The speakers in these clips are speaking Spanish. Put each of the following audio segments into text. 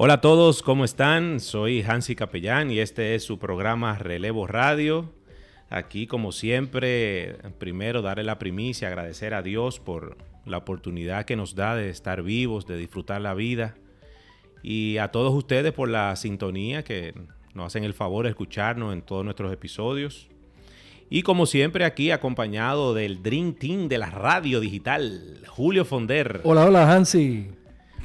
Hola a todos, ¿cómo están? Soy Hansi Capellán y este es su programa Relevo Radio. Aquí, como siempre, primero darle la primicia, agradecer a Dios por la oportunidad que nos da de estar vivos, de disfrutar la vida. Y a todos ustedes por la sintonía que nos hacen el favor de escucharnos en todos nuestros episodios. Y como siempre aquí acompañado del Dream Team de la radio digital, Julio Fonder. Hola, hola Hansi.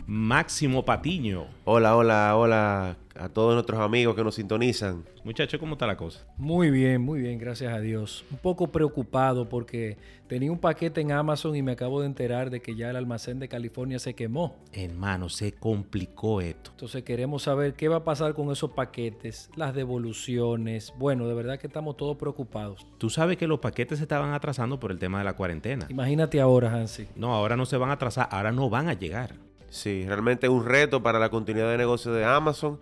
Máximo Patiño. Hola, hola, hola a todos nuestros amigos que nos sintonizan. Muchachos, ¿cómo está la cosa? Muy bien, muy bien, gracias a Dios. Un poco preocupado porque tenía un paquete en Amazon y me acabo de enterar de que ya el almacén de California se quemó. Hermano, se complicó esto. Entonces queremos saber qué va a pasar con esos paquetes, las devoluciones. Bueno, de verdad que estamos todos preocupados. Tú sabes que los paquetes se estaban atrasando por el tema de la cuarentena. Imagínate ahora, Hansi. No, ahora no se van a atrasar, ahora no van a llegar. Sí, realmente es un reto para la continuidad de negocio de Amazon.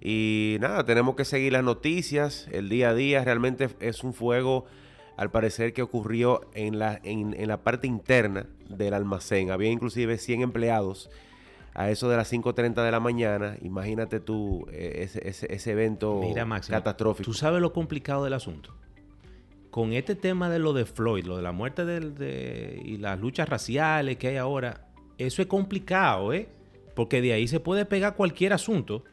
Y nada, tenemos que seguir las noticias, el día a día. Realmente es un fuego, al parecer, que ocurrió en la, en, la parte interna del almacén. Había inclusive 100 empleados a eso de las 5.30 de la mañana. Imagínate tú eh, ese, ese, evento catastrófico. Tú sabes lo complicado del asunto. Con este tema de lo de Floyd, lo de la muerte de, y las luchas raciales que hay ahora, eso es complicado, ¿eh? Porque de ahí se puede pegar cualquier asunto.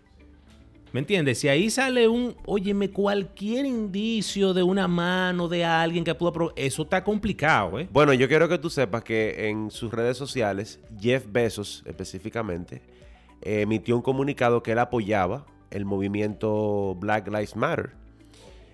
¿Me entiendes? Si ahí sale un, óyeme, cualquier indicio de una mano de alguien que pudo eso está complicado, ¿eh? Bueno, yo quiero que tú sepas que en sus redes sociales, Jeff Bezos específicamente, emitió un comunicado que él apoyaba el movimiento Black Lives Matter.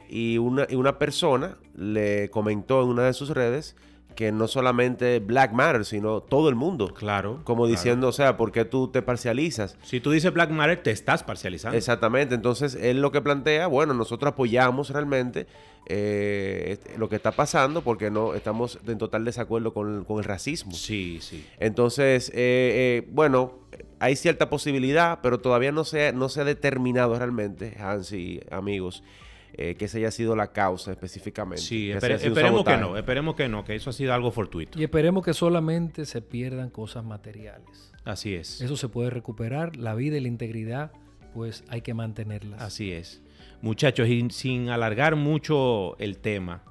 Y una, y una persona le comentó en una de sus redes que no solamente Black Matter, sino todo el mundo. Claro. Como diciendo, o sea, ¿por qué tú te parcializas? Si tú dices Black Matter, te estás parcializando. Exactamente. Entonces, él lo que plantea, bueno, nosotros apoyamos realmente eh, este, lo que está pasando porque no estamos en total desacuerdo con, el racismo. Sí, sí. Entonces, eh, eh, bueno, hay cierta posibilidad, pero todavía no se, no se ha determinado realmente, Hansi, amigos, eh, que esa haya sido la causa específicamente. Sí, esperemos que no, esperemos que no, que eso ha sido algo fortuito. Y esperemos que solamente se pierdan cosas materiales. Así es. Eso se puede recuperar, la vida y la integridad, pues hay que mantenerlas. Así es. Muchachos, y sin alargar mucho el tema,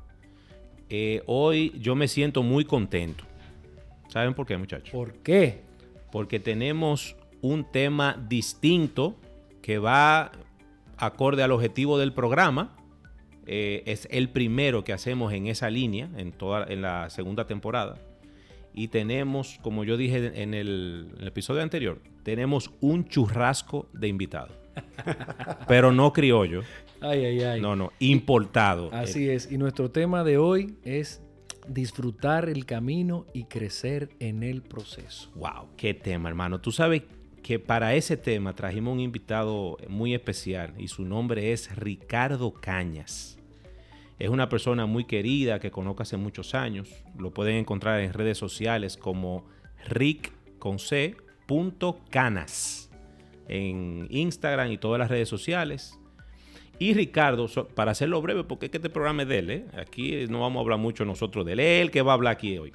eh, hoy yo me siento muy contento. ¿Saben por qué, muchachos? ¿Por qué? Porque tenemos un tema distinto que va acorde al objetivo del programa. Eh, es el primero que hacemos en esa línea en, toda, en la segunda temporada. Y tenemos, como yo dije en el, episodio anterior, tenemos un churrasco de invitados. Pero no criollo. Ay, ay, ay. No, no, importado. Así es. Y nuestro tema de hoy es disfrutar el camino y crecer en el proceso. Wow, qué tema, hermano. Tú sabes que para ese tema trajimos un invitado muy especial y su nombre es Ricardo Cañas. Es una persona muy querida que conozco hace muchos años. Lo pueden encontrar en redes sociales como rick.canas en Instagram y todas las redes sociales. Y Ricardo, para hacerlo breve, porque es que este programa es de él, ¿eh? aquí no vamos a hablar mucho nosotros de él, él que va a hablar aquí hoy.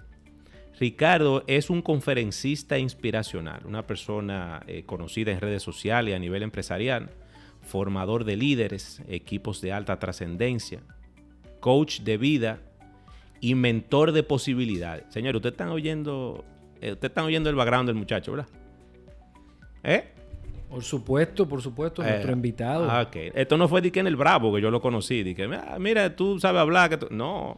Ricardo es un conferencista inspiracional, una persona eh, conocida en redes sociales y a nivel empresarial, formador de líderes, equipos de alta trascendencia, coach de vida y mentor de posibilidades. Señor, usted están oyendo, eh, usted están oyendo el background del muchacho, ¿verdad? ¿Eh? Por supuesto, por supuesto, nuestro eh, invitado. Ah, ok. Esto no fue de que en el Bravo que yo lo conocí, de que, ah, mira, tú sabes hablar. Que No,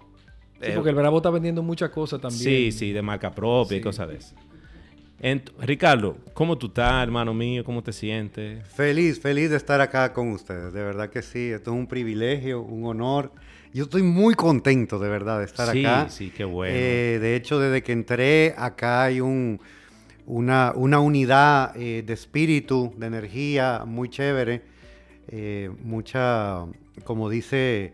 Sí, porque el Bravo está vendiendo muchas cosas también. Sí, sí, de marca propia y cosas de eso. Ricardo, ¿cómo tú estás, hermano mío? ¿Cómo te sientes? Feliz, feliz de estar acá con ustedes. De verdad que sí, esto es un privilegio, un honor. Yo estoy muy contento, de verdad, de estar acá. Sí, sí, qué bueno. Eh, de hecho, desde que entré, acá hay un, una, una unidad eh, de espíritu, de energía muy chévere. eh, mucha, como dice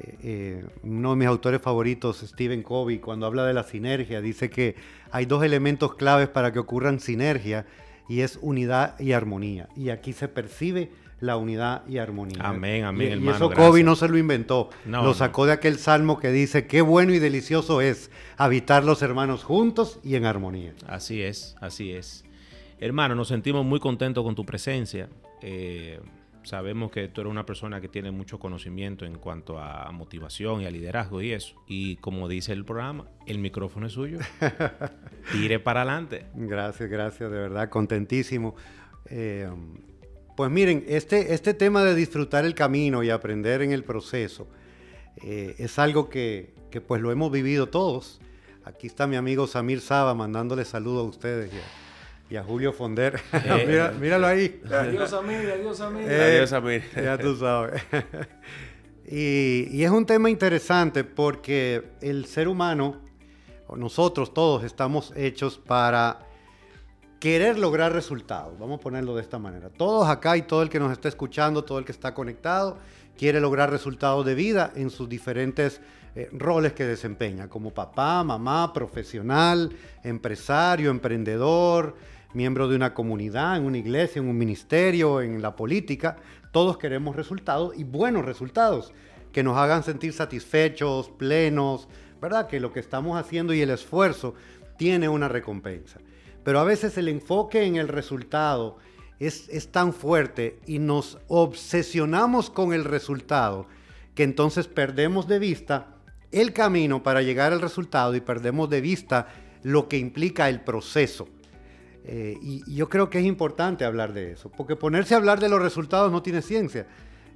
eh, eh, uno de mis autores favoritos, Stephen Covey, cuando habla de la sinergia, dice que hay dos elementos claves para que ocurran sinergia y es unidad y armonía. Y aquí se percibe la unidad y armonía. Amén, amén, y, hermano. Y eso. Covey no se lo inventó, No, lo no. sacó de aquel salmo que dice, qué bueno y delicioso es habitar los hermanos juntos y en armonía. Así es, así es. Hermano, nos sentimos muy contentos con tu presencia. Eh, sabemos que tú eres una persona que tiene mucho conocimiento en cuanto a motivación y a liderazgo y eso. Y como dice el programa, el micrófono es suyo. Tire para adelante. Gracias, gracias, de verdad, contentísimo. Eh, pues miren, este, este tema de disfrutar el camino y aprender en el proceso eh, es algo que, que, pues lo hemos vivido todos. Aquí está mi amigo Samir Saba mandándole saludos a ustedes y a, y a Julio Fonder. Eh, Mira, míralo ahí. Adiós, amigo, adiós, amigo. Eh, Adiós, Amir. Ya tú sabes. y, y es un tema interesante porque el ser humano, nosotros todos, estamos hechos para querer lograr resultados. Vamos a ponerlo de esta manera. Todos acá y todo el que nos está escuchando, todo el que está conectado, quiere lograr resultados de vida en sus diferentes eh, roles que desempeña, como papá, mamá, profesional, empresario, emprendedor, miembro de una comunidad, en una iglesia, en un ministerio, en la política. Todos queremos resultados y buenos resultados que nos hagan sentir satisfechos, plenos, ¿verdad? Que lo que estamos haciendo y el esfuerzo tiene una recompensa. Pero a veces el enfoque en el resultado es, es, tan fuerte y nos obsesionamos con el resultado que entonces perdemos de vista el camino para llegar al resultado y perdemos de vista lo que implica el proceso. Eh, y, y, yo creo que es importante hablar de eso, porque ponerse a hablar de los resultados no tiene ciencia.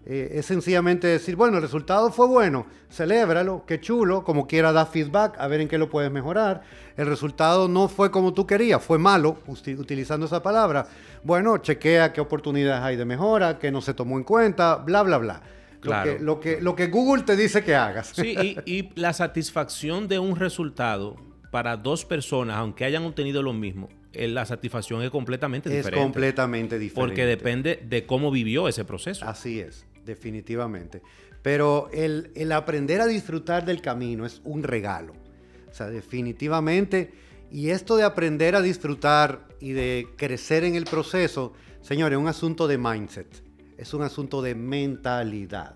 Eh, es sencillamente decir, bueno, el resultado fue bueno, celébralo, qué chulo, como quiera da feedback, a ver en qué lo puedes mejorar. El resultado no fue como tú querías, fue malo, utilizando esa palabra. Bueno, chequea qué oportunidades hay de mejora, qué no se tomó en cuenta, bla, bla, bla. Claro. Lo, que, lo, que, lo que Google te dice que hagas. Sí, y, y la satisfacción de un resultado para dos personas, aunque hayan obtenido lo mismo, la satisfacción es completamente es diferente. Es completamente diferente. Porque depende de cómo vivió ese proceso. Así es, definitivamente. Pero el, el, aprender a disfrutar del camino es un regalo. O sea, definitivamente. Y esto de aprender a disfrutar y de crecer en el proceso, señores, es un asunto de mindset. Es un asunto de mentalidad.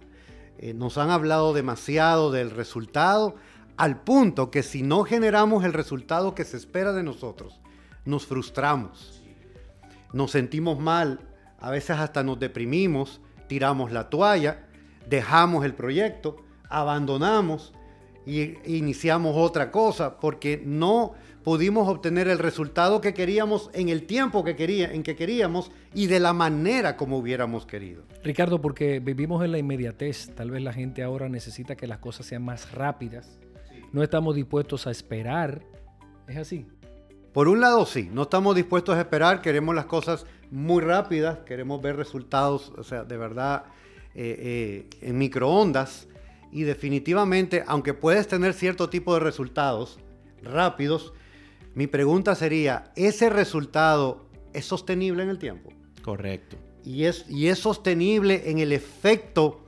Eh, nos han hablado demasiado del resultado al punto que si no generamos el resultado que se espera de nosotros, nos frustramos, nos sentimos mal, a veces hasta nos deprimimos, tiramos la toalla, dejamos el proyecto, abandonamos y iniciamos otra cosa porque no pudimos obtener el resultado que queríamos en el tiempo que quería, en que queríamos y de la manera como hubiéramos querido. Ricardo, porque vivimos en la inmediatez, tal vez la gente ahora necesita que las cosas sean más rápidas. Sí. No estamos dispuestos a esperar. ¿Es así? Por un lado, sí, no estamos dispuestos a esperar, queremos las cosas muy rápidas, queremos ver resultados, o sea, de verdad, eh, eh, en microondas. Y definitivamente, aunque puedes tener cierto tipo de resultados rápidos, mi pregunta sería, ¿ese resultado es sostenible en el tiempo? Correcto. Y es, y es sostenible en el efecto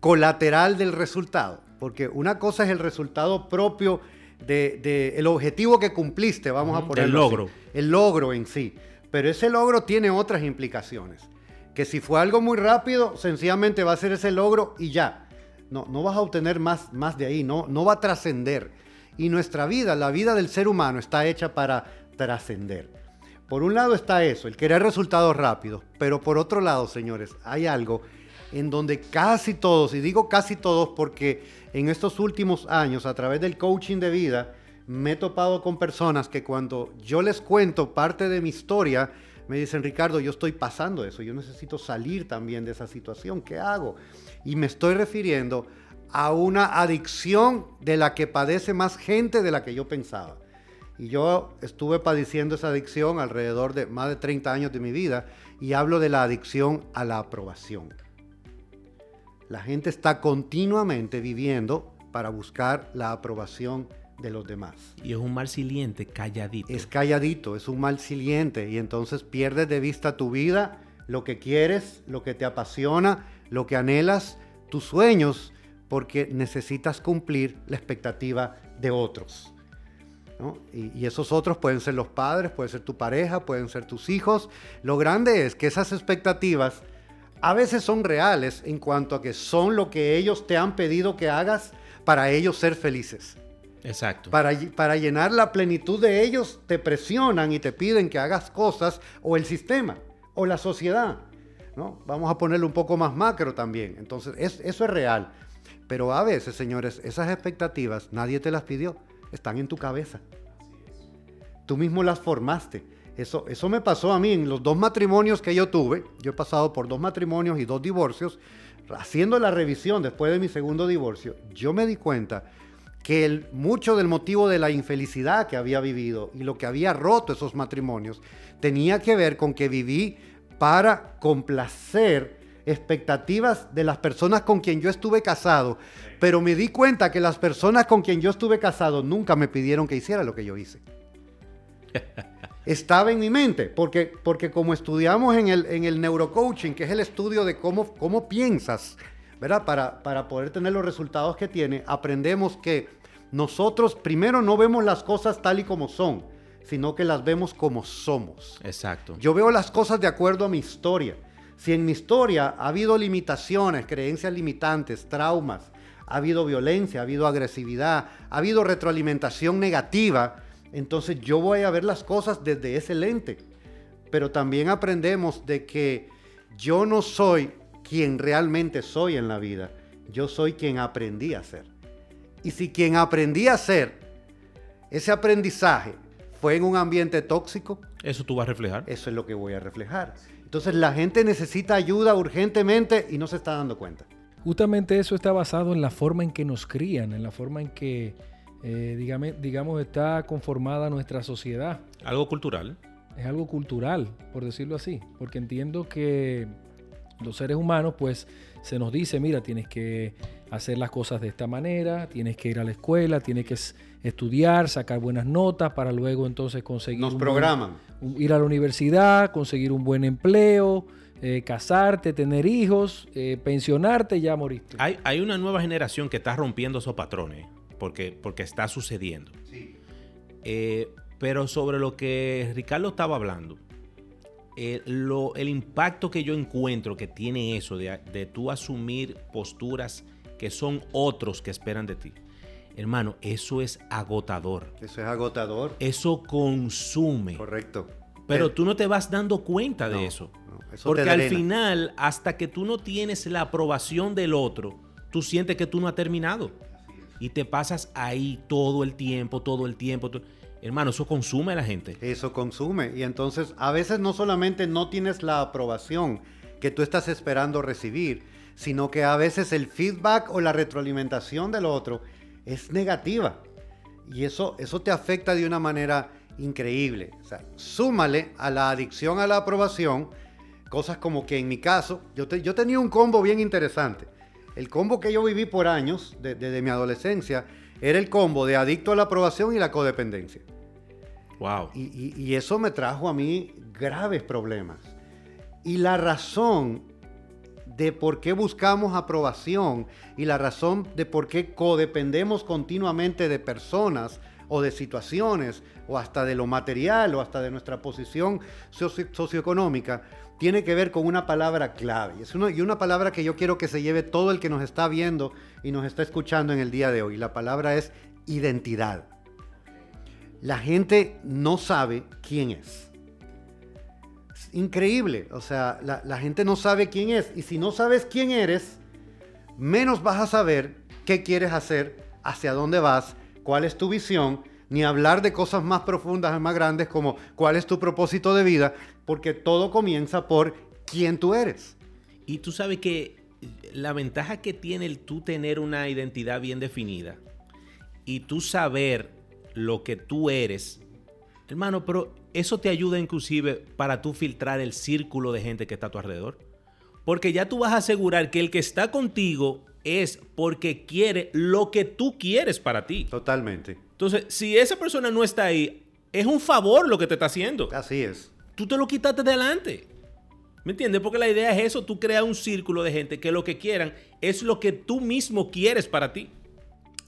colateral del resultado. Porque una cosa es el resultado propio del de, el objetivo que cumpliste, vamos a ponerlo El logro. Así, el logro en sí. Pero ese logro tiene otras implicaciones. Que si fue algo muy rápido, sencillamente va a ser ese logro y ya. No, no vas a obtener más, más de ahí, no, no va a trascender. Y nuestra vida, la vida del ser humano está hecha para trascender. Por un lado está eso, el querer resultados rápidos, pero por otro lado, señores, hay algo en donde casi todos, y digo casi todos porque en estos últimos años, a través del coaching de vida, me he topado con personas que cuando yo les cuento parte de mi historia, me dicen, Ricardo, yo estoy pasando eso, yo necesito salir también de esa situación, ¿qué hago? Y me estoy refiriendo a una adicción de la que padece más gente de la que yo pensaba. Y yo estuve padeciendo esa adicción alrededor de más de 30 años de mi vida y hablo de la adicción a la aprobación. La gente está continuamente viviendo para buscar la aprobación de los demás. Y es un mal siliente, calladito. Es calladito, es un mal siliente y entonces pierdes de vista tu vida, lo que quieres, lo que te apasiona, lo que anhelas, tus sueños, porque necesitas cumplir la expectativa de otros. ¿no? Y, y esos otros pueden ser los padres, puede ser tu pareja, pueden ser tus hijos. Lo grande es que esas expectativas a veces son reales en cuanto a que son lo que ellos te han pedido que hagas para ellos ser felices. Exacto. Para, ll- para llenar la plenitud de ellos, te presionan y te piden que hagas cosas, o el sistema, o la sociedad. ¿no? Vamos a ponerlo un poco más macro también. Entonces, es- eso es real. Pero a veces, señores, esas expectativas nadie te las pidió, están en tu cabeza. Tú mismo las formaste. Eso, eso me pasó a mí en los dos matrimonios que yo tuve. Yo he pasado por dos matrimonios y dos divorcios. Haciendo la revisión después de mi segundo divorcio, yo me di cuenta que mucho del motivo de la infelicidad que había vivido y lo que había roto esos matrimonios tenía que ver con que viví para complacer expectativas de las personas con quien yo estuve casado, pero me di cuenta que las personas con quien yo estuve casado nunca me pidieron que hiciera lo que yo hice. Estaba en mi mente, porque, porque como estudiamos en el, en el neurocoaching, que es el estudio de cómo, cómo piensas, ¿verdad? Para, para poder tener los resultados que tiene, aprendemos que nosotros primero no vemos las cosas tal y como son, sino que las vemos como somos. Exacto. Yo veo las cosas de acuerdo a mi historia. Si en mi historia ha habido limitaciones, creencias limitantes, traumas, ha habido violencia, ha habido agresividad, ha habido retroalimentación negativa, entonces yo voy a ver las cosas desde ese lente. Pero también aprendemos de que yo no soy quien realmente soy en la vida, yo soy quien aprendí a ser. Y si quien aprendí a ser, ese aprendizaje fue en un ambiente tóxico, Eso tú vas a reflejar. eso es lo que voy a reflejar. Entonces la gente necesita ayuda urgentemente y no se está dando cuenta. Justamente eso está basado en la forma en que nos crían, en la forma en que, eh, dígame- digamos, está conformada nuestra sociedad. Algo cultural. Es algo cultural, por decirlo así, porque entiendo que los seres humanos, pues, se nos dice, mira, tienes que hacer las cosas de esta manera, tienes que ir a la escuela, tienes que estudiar, sacar buenas notas para luego entonces conseguir Nos un buen- programan. un- ir a la universidad, conseguir un buen empleo, eh, casarte, tener hijos, eh, pensionarte, ya moriste. Hay, hay una nueva generación que está rompiendo esos patrones porque, porque está sucediendo. Eh, pero sobre lo que Ricardo estaba hablando, eh, lo- el impacto que yo encuentro que tiene eso de, de tú asumir posturas que son otros que esperan de ti. Hermano, eso es agotador. Eso es agotador. Eso consume. Correcto. Pero Eh, tú no te vas dando cuenta No, de eso. no, eso Porque al final, hasta que tú no tienes la aprobación del otro, tú sientes que tú no has terminado. Y te pasas ahí todo el tiempo, todo el tiempo. to- Hermano, eso consume a la gente. Eso consume. Y entonces a veces no solamente no tienes la aprobación que tú estás esperando recibir, sino que a veces el feedback o la retroalimentación del otro es negativa. Y eso, eso te afecta de una manera increíble. O sea, súmale a la adicción a la aprobación cosas como que en mi caso, yo, yo tenía un combo bien interesante. El combo que yo viví por años, de- desde mi adolescencia, era el combo de adicto a la aprobación y la codependencia. Wow. Y, y- y eso me trajo a mí graves problemas. Y la razón de por qué buscamos aprobación y la razón de por qué codependemos continuamente de personas o de situaciones o hasta de lo material o hasta de nuestra posición socio- socioeconómica tiene que ver con una palabra clave. Es una, y una palabra que yo quiero que se lleve todo el que nos está viendo y nos está escuchando en el día de hoy. La palabra es identidad la gente no sabe quién es. Es increíble, o sea, la, gente no sabe quién es. Y si no sabes quién eres, menos vas a saber qué quieres hacer, hacia dónde vas, cuál es tu visión, ni hablar de cosas más profundas más grandes como cuál es tu propósito de vida, porque todo comienza por quién tú eres. Y tú sabes que la ventaja que tiene el tú tener una identidad bien definida y tú saber lo que tú eres, hermano, pero eso te ayuda inclusive para tú filtrar el círculo de gente que está a tu alrededor. Porque ya tú vas a asegurar que el que está contigo es porque quiere lo que tú quieres para ti. Totalmente. Entonces, si esa persona no está ahí, es un favor lo que te está haciendo. Así es. Tú te lo quitaste delante. ¿Me entiendes? Porque la idea es eso, tú creas un círculo de gente que lo que quieran es lo que tú mismo quieres para ti.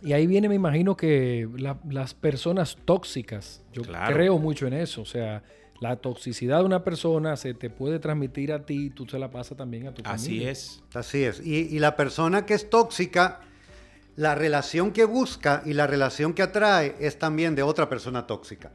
Y ahí viene, me imagino que la- las personas tóxicas, yo Claro. creo mucho en eso, o sea, la toxicidad de una persona se te puede transmitir a ti, tú se la pasas también a tu Así familia. es. Así es. Y, y la persona que es tóxica, la relación que busca y la relación que atrae es también de otra persona tóxica.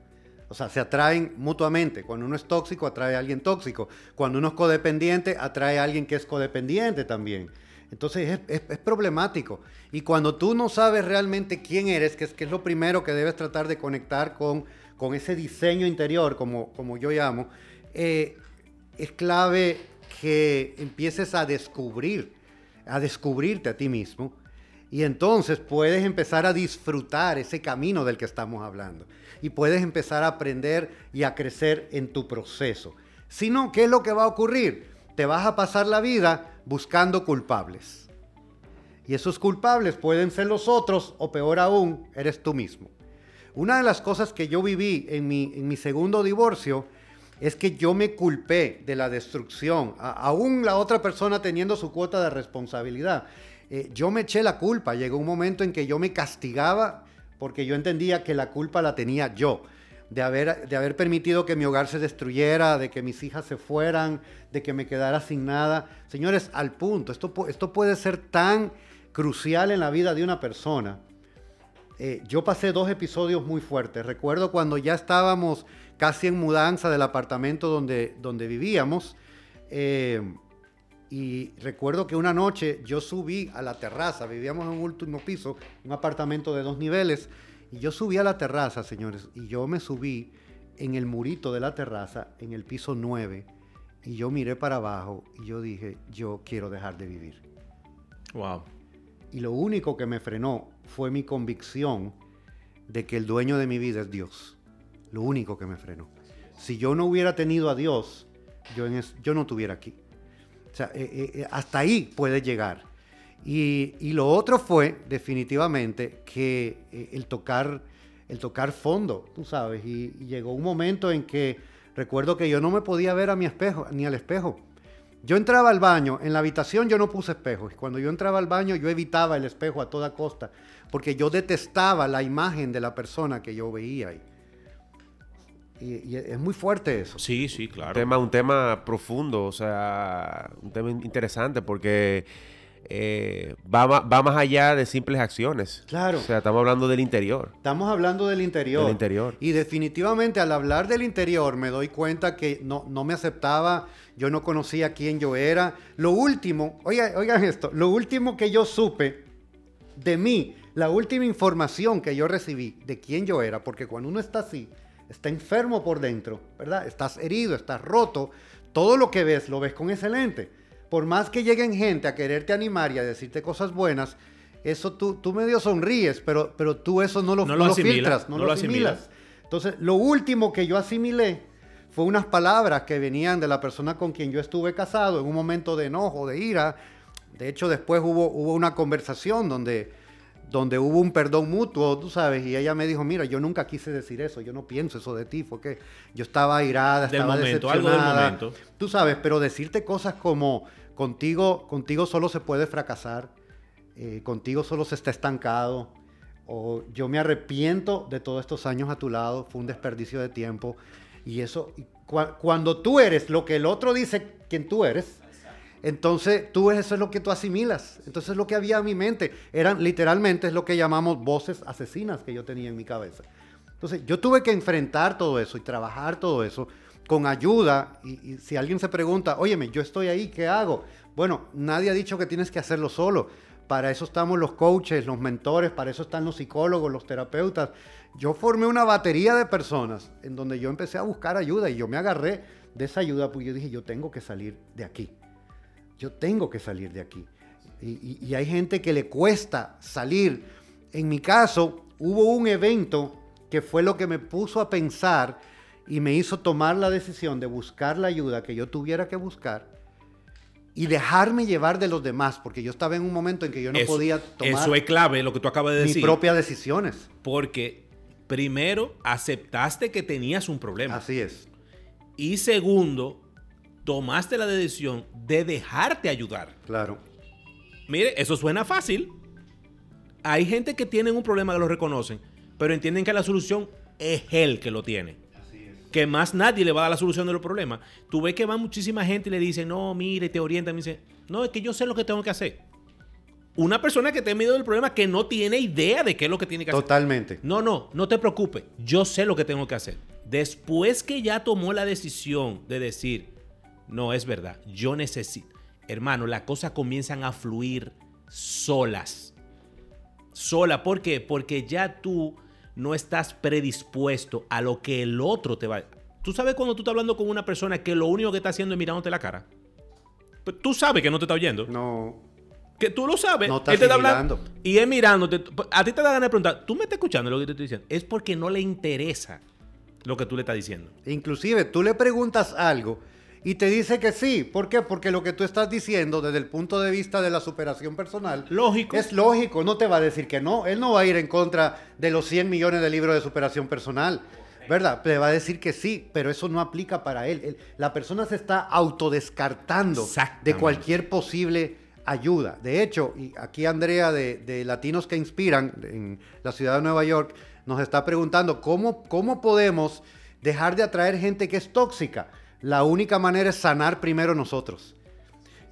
O sea, se atraen mutuamente. Cuando uno es tóxico, atrae a alguien tóxico. Cuando uno es codependiente, atrae a alguien que es codependiente también. Entonces es, es- es problemático. Y cuando tú no sabes realmente quién eres, que es, que es lo primero que debes tratar de conectar con, con ese diseño interior, como, como yo llamo, eh, es clave que empieces a descubrir, a descubrirte a ti mismo. Y entonces puedes empezar a disfrutar ese camino del que estamos hablando. Y puedes empezar a aprender y a crecer en tu proceso. Si no, ¿qué es lo que va a ocurrir? Te vas a pasar la vida buscando culpables. Y esos culpables pueden ser los otros o peor aún, eres tú mismo. Una de las cosas que yo viví en mi, segundo divorcio es que yo me culpé de la destrucción, aún la otra persona teniendo su cuota de responsabilidad. Eh, yo me eché la culpa, llegó un momento en que yo me castigaba porque yo entendía que la culpa la tenía yo, de haber, de haber permitido que mi hogar se destruyera, de que mis hijas se fueran, de que me quedara sin nada. Señores, al punto, esto, esto puede ser tan crucial en la vida de una persona. Eh, yo pasé dos episodios muy fuertes. Recuerdo cuando ya estábamos casi en mudanza del apartamento donde, donde vivíamos. eh, y recuerdo que una noche yo subí a la terraza, vivíamos en un último piso, un apartamento de dos niveles, y yo subí a la terraza, señores, y yo me subí en el murito de la terraza, en el piso 9, y yo miré para abajo y yo dije, yo quiero dejar de vivir. Wow. Y lo único que me frenó fue mi convicción de que el dueño de mi vida es Dios. Lo único que me frenó. Si yo no hubiera tenido a Dios, yo, en es- yo no estuviera aquí. Eh, eh, eh, hasta ahí puede llegar. Y, lo otro fue, definitivamente, que el, tocar, el tocar fondo, tú sabes. Y, y llegó un momento en que recuerdo que yo no me podía ver a mi espejo, ni al espejo. Yo entraba al baño, en la habitación yo no puse espejos. Cuando yo entraba al baño yo evitaba el espejo a toda costa, porque yo detestaba la imagen de la persona que yo veía ahí. Y, y es muy fuerte eso. Sí, sí, Un claro. tema, un tema profundo, o sea, un tema in- interesante porque eh, va, va más allá de simples acciones. Claro. O sea, estamos hablando del interior. Estamos hablando del interior. Del interior. Y definitivamente al hablar del interior me doy cuenta que no, no me aceptaba, yo no conocía quién yo era. Lo último, oigan, oigan esto, lo último que yo supe de mí, la última información que yo recibí de quién yo era, porque cuando uno está así, está enfermo por dentro, ¿verdad? Estás herido, estás roto, todo lo que ves lo ves con ese lente. Por más que lleguen gente a quererte animar y a decirte cosas buenas, eso tú, tú medio sonríes, pero, pero tú eso no lo, No no lo filtras, no, no lo lo asimilas. asimilas. Entonces, lo último que yo asimilé fue unas palabras que venían de la persona con quien yo estuve casado en un momento de enojo, de ira. De hecho, después hubo, hubo una conversación donde, donde hubo un perdón mutuo, tú sabes, y ella me dijo, mira, yo nunca quise decir eso, yo no pienso eso de ti, fue que yo estaba irada, Del estaba momento, algo del decepcionada. momento. Tú sabes, pero decirte cosas como, contigo, contigo solo se puede fracasar, eh, contigo solo se está estancado, o yo me arrepiento de todos estos años a tu lado, fue un desperdicio de tiempo. Y eso, y cua- cuando tú eres lo que el otro dice quien tú eres, entonces tú eso es lo que tú asimilas. Entonces es lo que había en mi mente. Eran literalmente es lo que llamamos voces asesinas que yo tenía en mi cabeza. Entonces yo tuve que enfrentar todo eso y trabajar todo eso con ayuda. Y, y si alguien se pregunta, óyeme, yo estoy ahí, ¿qué hago? Bueno, nadie ha dicho que tienes que hacerlo solo. Para eso estamos los coaches, los mentores, para eso están los psicólogos, los terapeutas. Yo formé una batería de personas en donde yo empecé a buscar ayuda y yo me agarré de esa ayuda porque yo dije, yo tengo que salir de aquí. Yo tengo que salir de aquí. Y, y- y hay gente que le cuesta salir. En mi caso, hubo un evento que fue lo que me puso a pensar y me hizo tomar la decisión de buscar la ayuda que yo tuviera que buscar y dejarme llevar de los demás, porque yo estaba en un momento en que yo no eso, podía tomar eso es clave, lo que tú acabas de mis decir. propias decisiones. Porque primero aceptaste que tenías un problema. Así es. Y segundo, tomaste la decisión de dejarte ayudar. Claro. Mire, eso suena fácil. Hay gente que tiene un problema que lo reconocen, pero entienden que la solución es él que lo tiene. Que más nadie le va a dar la solución de los problemas. Tú ves que va muchísima gente y le dice, no, mire, te orientan. Me dice, no, es que yo sé lo que tengo que hacer. Una persona que te miedo del problema que no tiene idea de qué es lo que tiene que hacer. Totalmente. No, no, no te preocupes. Yo sé lo que tengo que hacer. Después que ya tomó la decisión de decir, no, es verdad, yo necesito. Hermano, las cosas comienzan a fluir solas. Sola, ¿por qué? Porque ya tú no estás predispuesto a lo que el otro te va. Tú sabes cuando tú estás hablando con una persona que lo único que está haciendo es mirándote la cara. Pues tú sabes que no te está oyendo. No. Que tú lo sabes. No está Él te está hablando. Y es mirándote. A ti te da ganas de preguntar, ¿tú me estás escuchando lo que te estoy diciendo? Es porque no le interesa lo que tú le estás diciendo. Inclusive tú le preguntas algo y te dice que sí. ¿Por qué? Porque lo que tú estás diciendo desde el punto de vista de la superación personal Lógico. es lógico. No te va a decir que no. Él no va a ir en contra de los 100 millones de libros de superación personal. ¿Verdad? Le va a decir que sí, pero eso no aplica para él. La persona se está autodescartando de cualquier posible ayuda. De hecho, y aquí Andrea de, de Latinos que Inspiran en la ciudad de Nueva York nos está preguntando cómo, cómo podemos dejar de atraer gente que es tóxica. La única manera es sanar primero nosotros.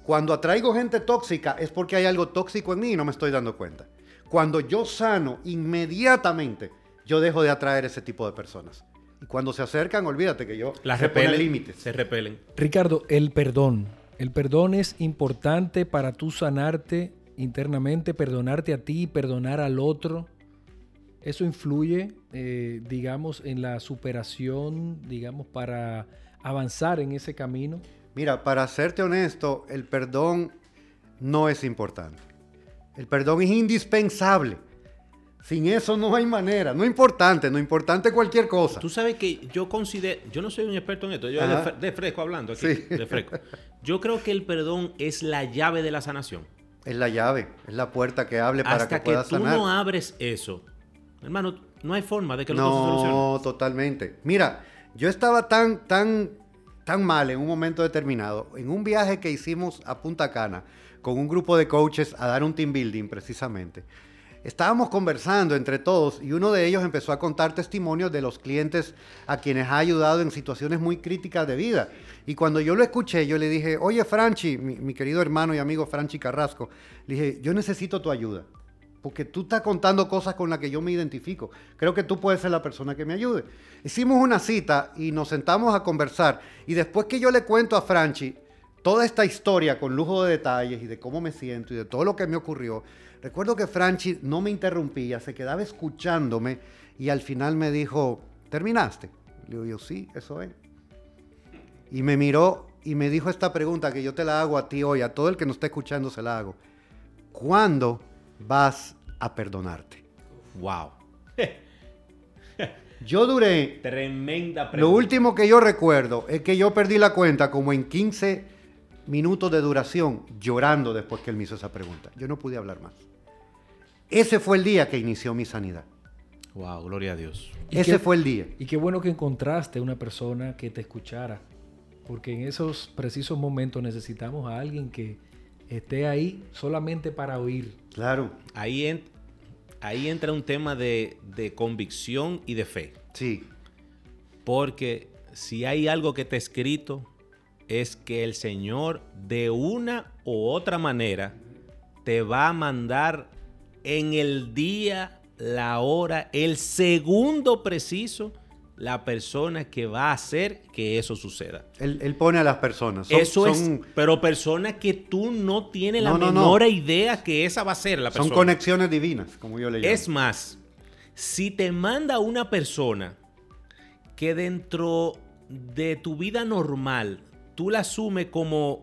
Cuando atraigo gente tóxica es porque hay algo tóxico en mí y no me estoy dando cuenta. Cuando yo sano, inmediatamente yo dejo de atraer ese tipo de personas. Y cuando se acercan, olvídate que yo Las repelen. límites. Se repelen. Ricardo, el perdón. El perdón es importante para tú sanarte internamente, perdonarte a ti, perdonar al otro. Eso influye, eh, digamos, en la superación, digamos, para avanzar en ese camino. Mira, para serte honesto, el perdón no es importante. El perdón es indispensable. Sin eso no hay manera. No importante, no importante cualquier cosa. Tú sabes que yo considero, yo no soy un experto en esto, yo de, de fresco hablando aquí, Sí. de fresco. Yo creo que el perdón es la llave de la sanación. Es la llave, es la puerta que hable para Hasta que que, puedas tú sanar. no abres eso, hermano, no hay forma de que lo solucione. No, totalmente. Mira, yo estaba tan, tan, tan mal en un momento determinado, en un viaje que hicimos a Punta Cana con un grupo de coaches a dar un team building precisamente. Estábamos conversando entre todos y uno de ellos empezó a contar testimonios de los clientes a quienes ha ayudado en situaciones muy críticas de vida. Y cuando yo lo escuché, yo le dije, oye Franchi, mi, mi querido hermano y amigo Franchi Carrasco, le dije, yo necesito tu ayuda. Porque tú estás contando cosas con las que yo me identifico. Creo que tú puedes ser la persona que me ayude. Hicimos una cita y nos sentamos a conversar. Y después que yo le cuento a Franchi toda esta historia con lujo de detalles y de cómo me siento y de todo lo que me ocurrió, recuerdo que Franchi no me interrumpía, se quedaba escuchándome y al final me dijo, ¿terminaste? Le digo yo, sí, eso es. Y me miró y me dijo esta pregunta que yo te la hago a ti hoy, a todo el que nos está escuchando se la hago. ¿Cuándo vas a perdonarte? Wow. Yo duré, Tremenda pregunta. lo último que yo recuerdo es que yo perdí la cuenta como en 15 minutos de duración llorando después que él me hizo esa pregunta. Yo no pude hablar más. Ese fue el día que inició mi sanidad. Wow, gloria a Dios. ¿Y Ese qué- fue el día. Y qué bueno que encontraste una persona que te escuchara, porque en esos precisos momentos necesitamos a alguien que esté ahí solamente para oír. Claro, Ahí, en- ahí entra un tema de, de convicción y de fe. sí. Porque si hay algo que está escrito, es que el Señor de una u otra manera te va a mandar en el día, la hora, el segundo preciso, la persona que va a hacer que eso suceda. Él, él pone a las personas. Son- eso es, son- pero persona que tú no tienes la No, no, no. menor idea que esa va a ser la Son persona. conexiones divinas, como yo le llamo. Es más, si te manda una persona que dentro de tu vida normal tú la asumes como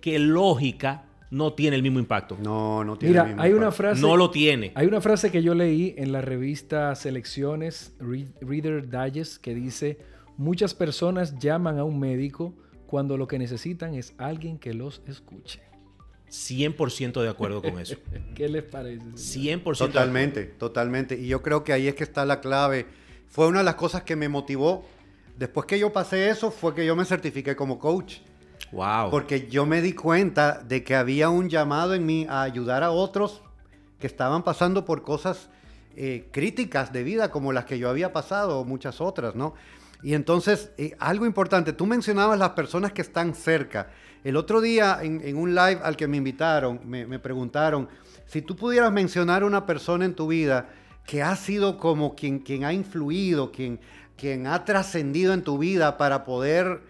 que lógica, no tiene el mismo impacto. No, No, no tiene el Mira, mismo hay una impacto. frase. lo tiene. Hay una frase que yo leí en la revista Selecciones Re- Reader Digest que dice, muchas personas llaman a un médico cuando lo que necesitan es alguien que los escuche. 100% de acuerdo con eso. ¿Qué les parece? señor? 100% de Totalmente, totalmente. Y yo creo que ahí es que está la clave. Fue una de las cosas que me motivó. Después que yo pasé eso, fue que yo me certifiqué como coach. Wow. Porque yo me di cuenta de que había un llamado en mí a ayudar a otros que estaban pasando por cosas eh, críticas de vida como las que yo había pasado o muchas otras, ¿no? Y entonces, eh, algo importante, tú mencionabas las personas que están cerca. El otro día en, un live al que me invitaron, me, me, preguntaron, si tú pudieras mencionar una persona en tu vida que ha sido como quien, quien ha influido, quien, quien ha trascendido en tu vida para poder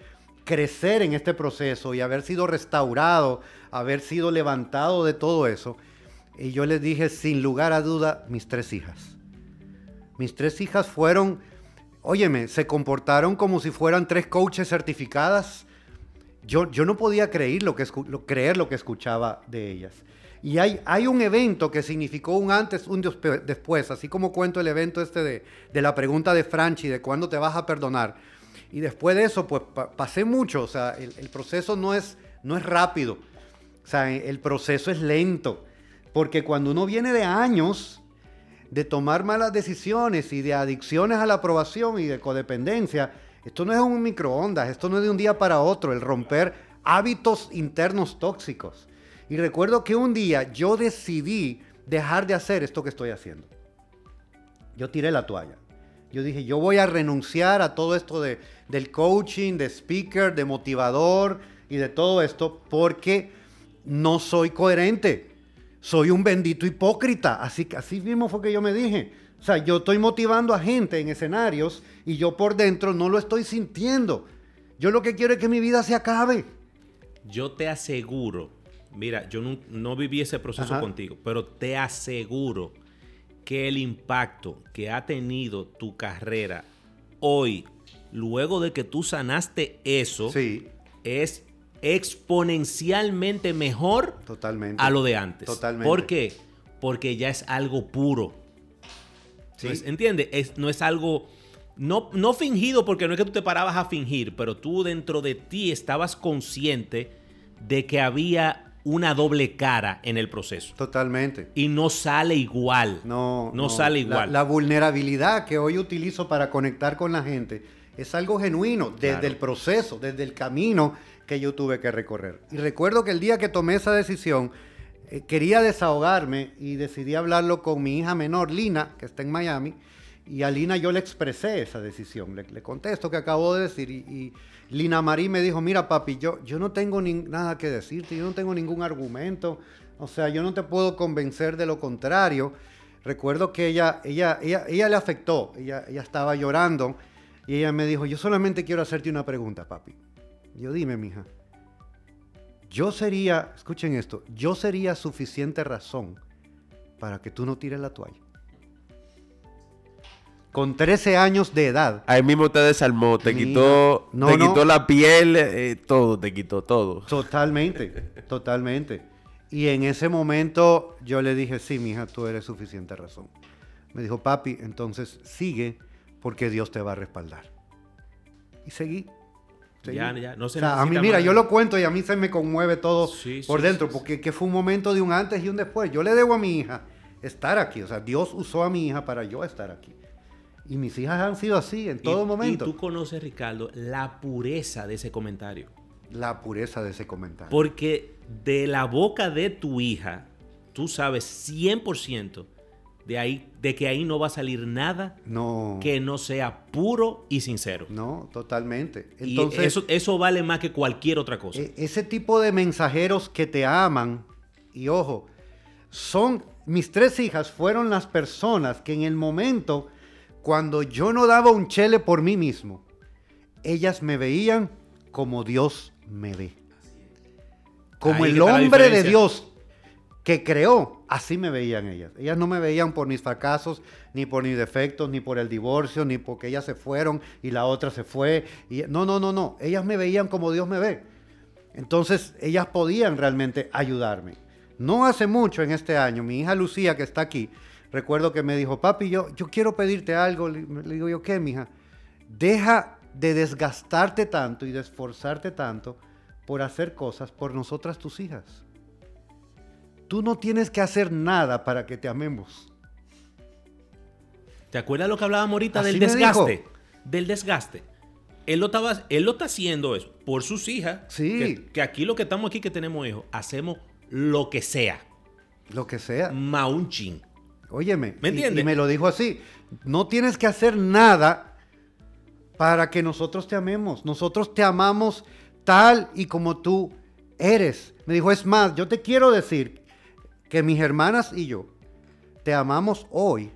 crecer en este proceso y haber sido restaurado, haber sido levantado de todo eso. Y yo les dije, sin lugar a duda, mis tres hijas. Mis tres hijas fueron, óyeme, se comportaron como si fueran tres coaches certificadas. Yo, yo no podía creer lo, que, creer lo que escuchaba de ellas. Y hay, hay un evento que significó un antes, un después, así como cuento el evento este de, de la pregunta de Franchi, de cuándo te vas a perdonar y después de eso, pues pasé mucho. O sea, el, proceso no es, no es rápido. O sea, el proceso es lento. Porque cuando uno viene de años de tomar malas decisiones y de adicciones a la aprobación y de codependencia, esto no es un microondas, esto no es de un día para otro, el romper hábitos internos tóxicos. Y recuerdo que un día yo decidí dejar de hacer esto que estoy haciendo. Yo tiré la toalla. Yo dije, yo voy a renunciar a todo esto de, del coaching, de speaker, de motivador y de todo esto porque no soy coherente. Soy un bendito hipócrita. Así, así mismo fue que yo me dije. O sea, yo estoy motivando a gente en escenarios y yo por dentro no lo estoy sintiendo. Yo lo que quiero es que mi vida se acabe. Yo te aseguro, mira, yo no, viví ese proceso contigo, pero te aseguro que el impacto que ha tenido tu carrera hoy, luego de que tú sanaste eso, es exponencialmente mejor Totalmente. a lo de antes. Totalmente. ¿Por qué? Porque ya es algo puro. Sí. ¿Entiendes? no es algo... No, no fingido porque no es que tú te parabas a fingir, pero tú dentro de ti estabas consciente de que había una doble cara en el proceso. Totalmente. Y no sale igual. No, no, sale igual. La, vulnerabilidad que hoy utilizo para conectar con la gente es algo genuino desde el proceso, desde el camino que yo tuve que recorrer. Y recuerdo que el día que tomé esa decisión, eh, quería desahogarme y decidí hablarlo con mi hija menor, Lina, que está en Miami. Y a Lina yo le expresé esa decisión, le, le conté esto que acabo de decir y Lina Marí me dijo, mira papi, yo, yo no tengo nada que decirte, yo no tengo ningún argumento, o sea, yo no te puedo convencer de lo contrario. Recuerdo que ella, ella, ella, ella le afectó, ella, ella estaba llorando y ella me dijo, yo solamente quiero hacerte una pregunta, papi. Yo dime, mija, yo sería, escuchen esto, yo sería suficiente razón para que tú no tires la toalla con 13 años de edad. Ahí mismo te desarmó, te quitó, te quitó la piel, eh, todo, te quitó todo. Totalmente, totalmente. Y en ese momento yo le dije, sí, mija, tú eres suficiente razón. Me dijo, papi, entonces sigue porque Dios te va a respaldar. Y seguí. Ya, ya, no se a mí, mira, yo lo cuento y a mí se me conmueve todo por dentro, porque que fue un momento de un antes y un después. Yo le debo a mi hija estar aquí, o sea, Dios usó a mi hija para yo estar aquí. Y mis hijas han sido así en todo momento. Y tú conoces, Ricardo, la pureza de ese comentario. La pureza de ese comentario. Porque de la boca de tu hija, tú sabes 100% de, ahí, de que ahí no va a salir nada no. que no sea puro y sincero. No, totalmente. Entonces, y eso, eso vale más que cualquier otra cosa. E, ese tipo de mensajeros que te aman, y ojo, son mis tres hijas fueron las personas que en el momento cuando yo no daba un chele por mí mismo, ellas me veían como Dios me ve. Como el hombre de Dios que creó, así me veían ellas. Ellas no me veían por mis fracasos, ni por mis defectos, ni por el divorcio, ni porque ellas se fueron y la otra se fue. Y, no, no, no, no. Ellas me veían como Dios me ve. Entonces, ellas podían realmente ayudarme. No hace mucho en este año, mi hija Lucía, que está aquí, recuerdo que me dijo, papi, yo, yo quiero pedirte algo. Le, digo yo, ¿qué, mija? Deja de desgastarte tanto y de esforzarte tanto por hacer cosas por nosotras tus hijas. Tú no tienes que hacer nada para que te amemos. ¿Te acuerdas lo que hablábamos ahorita del desgaste? Del desgaste. Él lo, estaba, él lo está haciendo eso por sus hijas. Sí. Que, que aquí lo que estamos aquí que tenemos hijos, hacemos lo que sea. Lo que sea. Maunchin. Óyeme. ¿Me y- entiendes? Y, me lo dijo así. No tienes que hacer nada para que nosotros te amemos. Nosotros te amamos tal y como tú eres. Me dijo, es más, yo te quiero decir que mis hermanas y yo te amamos hoy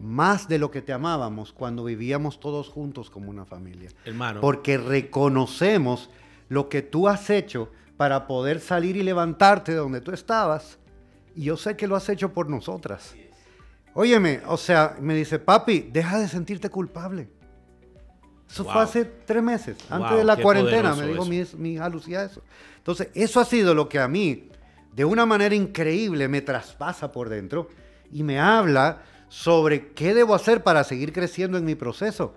más de lo que te amábamos cuando vivíamos todos juntos como una familia. Hermano. Porque reconocemos lo que tú has hecho para poder salir y levantarte de donde tú estabas. Y yo sé que lo has hecho por nosotras. Óyeme, o sea, me dice, papi, deja de sentirte culpable. Eso Wow. fue hace tres meses, antes Wow, de la cuarentena, me dijo mi, mi hija Lucía eso. Entonces, eso ha sido lo que a mí, de una manera increíble, me traspasa por dentro y me habla sobre qué debo hacer para seguir creciendo en mi proceso.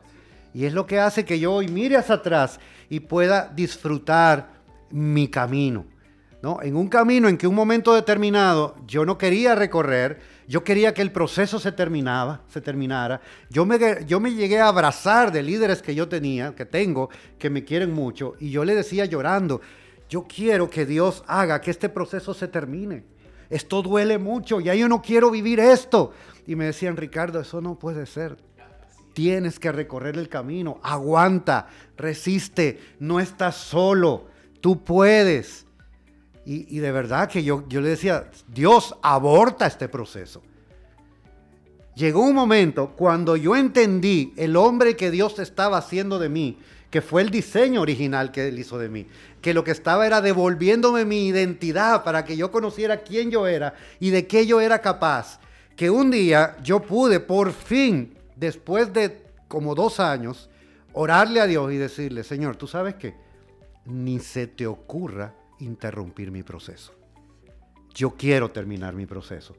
Y es lo que hace que yo hoy mire hacia atrás y pueda disfrutar mi camino. ¿no? En un camino en que un momento determinado yo no quería recorrer, yo quería que el proceso se terminaba, se terminara. Yo me, yo me llegué a abrazar de líderes que yo tenía, que tengo, que me quieren mucho, y yo le decía llorando, yo quiero que Dios haga que este proceso se termine. Esto duele mucho, ya yo no quiero vivir esto. Y me decían, Ricardo, eso no puede ser. Tienes que recorrer el camino. Aguanta, resiste, no estás solo. Tú puedes. Y, de verdad que yo, yo le decía, Dios aborta este proceso. Llegó un momento cuando yo entendí el hombre que Dios estaba haciendo de mí, que fue el diseño original que Él hizo de mí, que lo que estaba era devolviéndome mi identidad para que yo conociera quién yo era y de qué yo era capaz, que un día yo pude por fin, después de como dos años, orarle a Dios y decirle, Señor, tú sabes que ni se te ocurra interrumpir mi proceso. Yo quiero terminar mi proceso.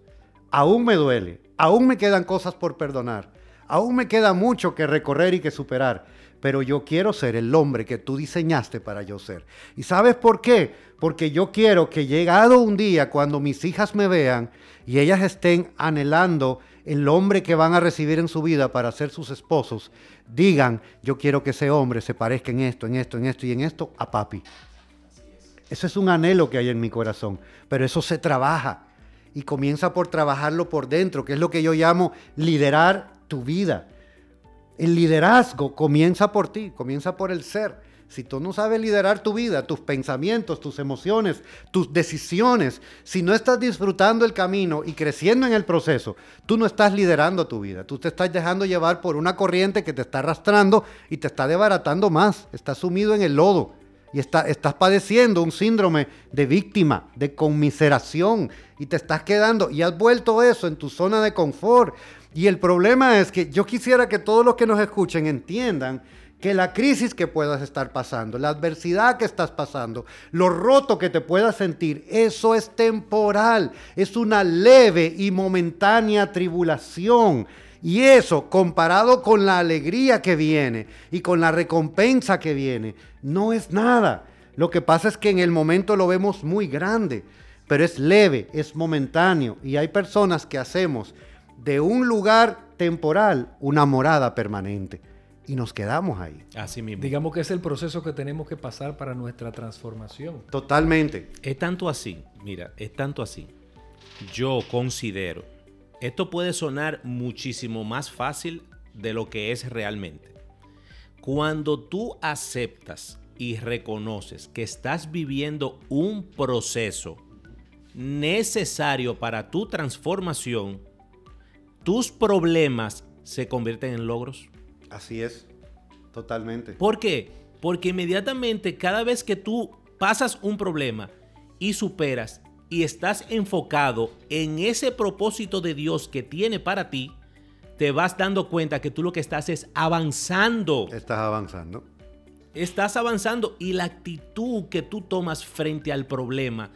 Aún me duele, aún me quedan cosas por perdonar, aún me queda mucho que recorrer y que superar, pero yo quiero ser el hombre que tú diseñaste para yo ser. ¿Y sabes por qué? Porque yo quiero que llegado un día cuando mis hijas me vean y ellas estén anhelando el hombre que van a recibir en su vida para ser sus esposos, digan, yo quiero que ese hombre se parezca en esto, en esto, en esto y en esto a papi. Eso es un anhelo que hay en mi corazón, pero eso se trabaja y comienza por trabajarlo por dentro, que es lo que yo llamo liderar tu vida. El liderazgo comienza por ti, comienza por el ser. Si tú no sabes liderar tu vida, tus pensamientos, tus emociones, tus decisiones, si no estás disfrutando el camino y creciendo en el proceso, tú no estás liderando tu vida. Tú te estás dejando llevar por una corriente que te está arrastrando y te está desbaratando más. Estás sumido en el lodo y está- estás padeciendo un síndrome de víctima, de conmiseración y te estás quedando y has vuelto eso en tu zona de confort. Y el problema es que yo quisiera que todos los que nos escuchen entiendan que la crisis que puedas estar pasando, la adversidad que estás pasando, lo roto que te puedas sentir, eso es temporal, es una leve y momentánea tribulación. Y eso, comparado con la alegría que viene y con la recompensa que viene, no es nada. Lo que pasa es que en el momento lo vemos muy grande, pero es leve, es momentáneo. Y hay personas que hacemos de un lugar temporal una morada permanente. Y nos quedamos ahí. Así mismo. Digamos que es el proceso que tenemos que pasar para nuestra transformación. Totalmente. Es tanto así, mira, es tanto así. Yo considero, esto puede sonar muchísimo más fácil de lo que es realmente. Cuando tú aceptas y reconoces que estás viviendo un proceso necesario para tu transformación, tus problemas se convierten en logros. Así es. Totalmente. ¿Por qué? Porque inmediatamente cada vez que tú pasas un problema y superas y estás enfocado en ese propósito de Dios que tiene para ti, te vas dando cuenta que tú lo que estás es avanzando. Estás avanzando. Estás avanzando y la actitud que tú tomas frente al problema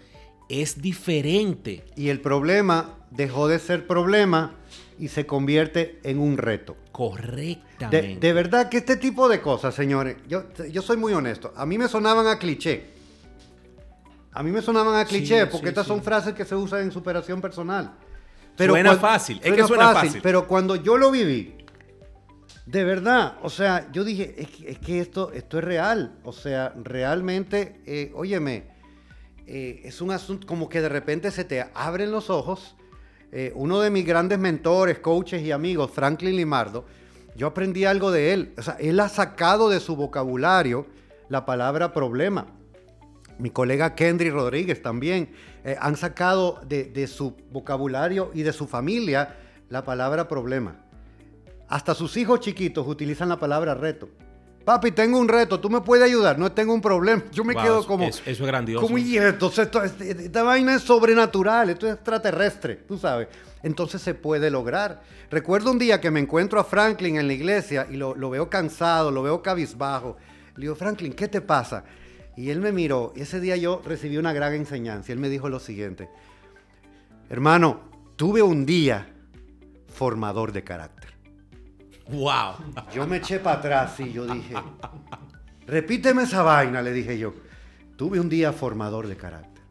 es diferente. Y el problema dejó de ser problema y se convierte en un reto. De, Correctamente. de verdad que este tipo de cosas, señores, yo, yo soy muy honesto. A mí me sonaban a cliché. A mí me sonaban a cliché Sí, porque sí, estas sí. son frases que se usan en superación personal. Suena cuan- fácil, es que suena fácil. Pero cuando yo lo viví, De verdad, o sea, yo dije, es que, esto, esto es real. O sea, realmente, eh, óyeme, eh, es un asunto como que de repente se te abren los ojos. Eh, uno de mis grandes mentores, coaches y amigos, Franklin Limardo, yo aprendí algo de él. O sea, él ha sacado de su vocabulario la palabra problema. Mi colega Kendry Rodríguez también han sacado de, de su vocabulario y de su familia la palabra problema. Hasta sus hijos chiquitos utilizan la palabra reto. Papi, tengo un reto, tú me puedes ayudar, no tengo un problema. Yo me quedo como. Eso, es grandioso. Como, y entonces, esta vaina es sobrenatural, esto es extraterrestre, tú sabes. Entonces se puede lograr. Recuerdo un día que me encuentro a Franklin en la iglesia y lo, lo veo cansado, lo veo cabizbajo. Le digo, Franklin, ¿qué te pasa? Y él me miró. Y ese día yo recibí una gran enseñanza. Y él me dijo lo siguiente: Hermano, tuve un día formador de carácter. Wow. Yo me eché para atrás y yo dije, repíteme esa vaina, le dije yo. Tuve un día formador de carácter.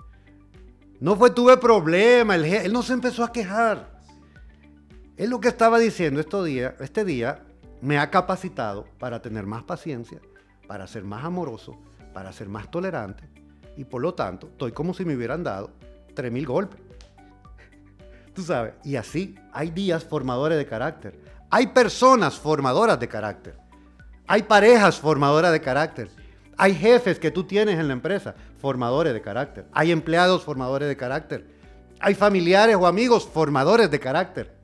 No fue, tuve problema, él, no se empezó a quejar. Él lo que estaba diciendo este día, este día me ha capacitado para tener más paciencia, para ser más amoroso, para ser más tolerante y por lo tanto estoy como si me hubieran dado 3.000 golpes. Tú sabes, y así hay días formadores de carácter. Hay personas formadoras de carácter. Hay parejas formadoras de carácter. Hay jefes que tú tienes en la empresa, formadores de carácter. Hay empleados formadores de carácter. Hay familiares o amigos formadores de carácter.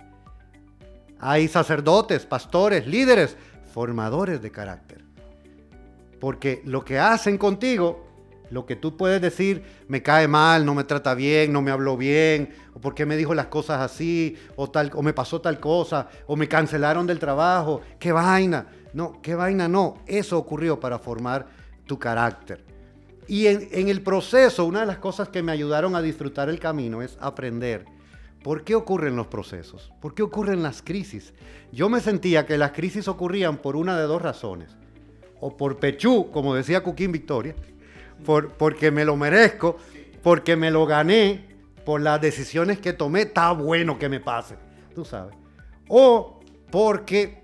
Hay sacerdotes, pastores, líderes, formadores de carácter. Porque lo que hacen contigo lo que tú puedes decir, me cae mal, no me trata bien, no me habló bien, o por qué me dijo las cosas así, o, tal, o me pasó tal cosa, o me cancelaron del trabajo, qué vaina. No, qué vaina no. Eso ocurrió para formar tu carácter. Y en, en el proceso, una de las cosas que me ayudaron a disfrutar el camino es aprender ¿Por qué ocurren los procesos? ¿Por qué ocurren las crisis? Yo me sentía que las crisis ocurrían por una de dos razones. O por Pechú, como decía Cuquín Victoria, porque me lo merezco, porque me lo gané, por las decisiones que tomé, está bueno que me pase, tú sabes. O porque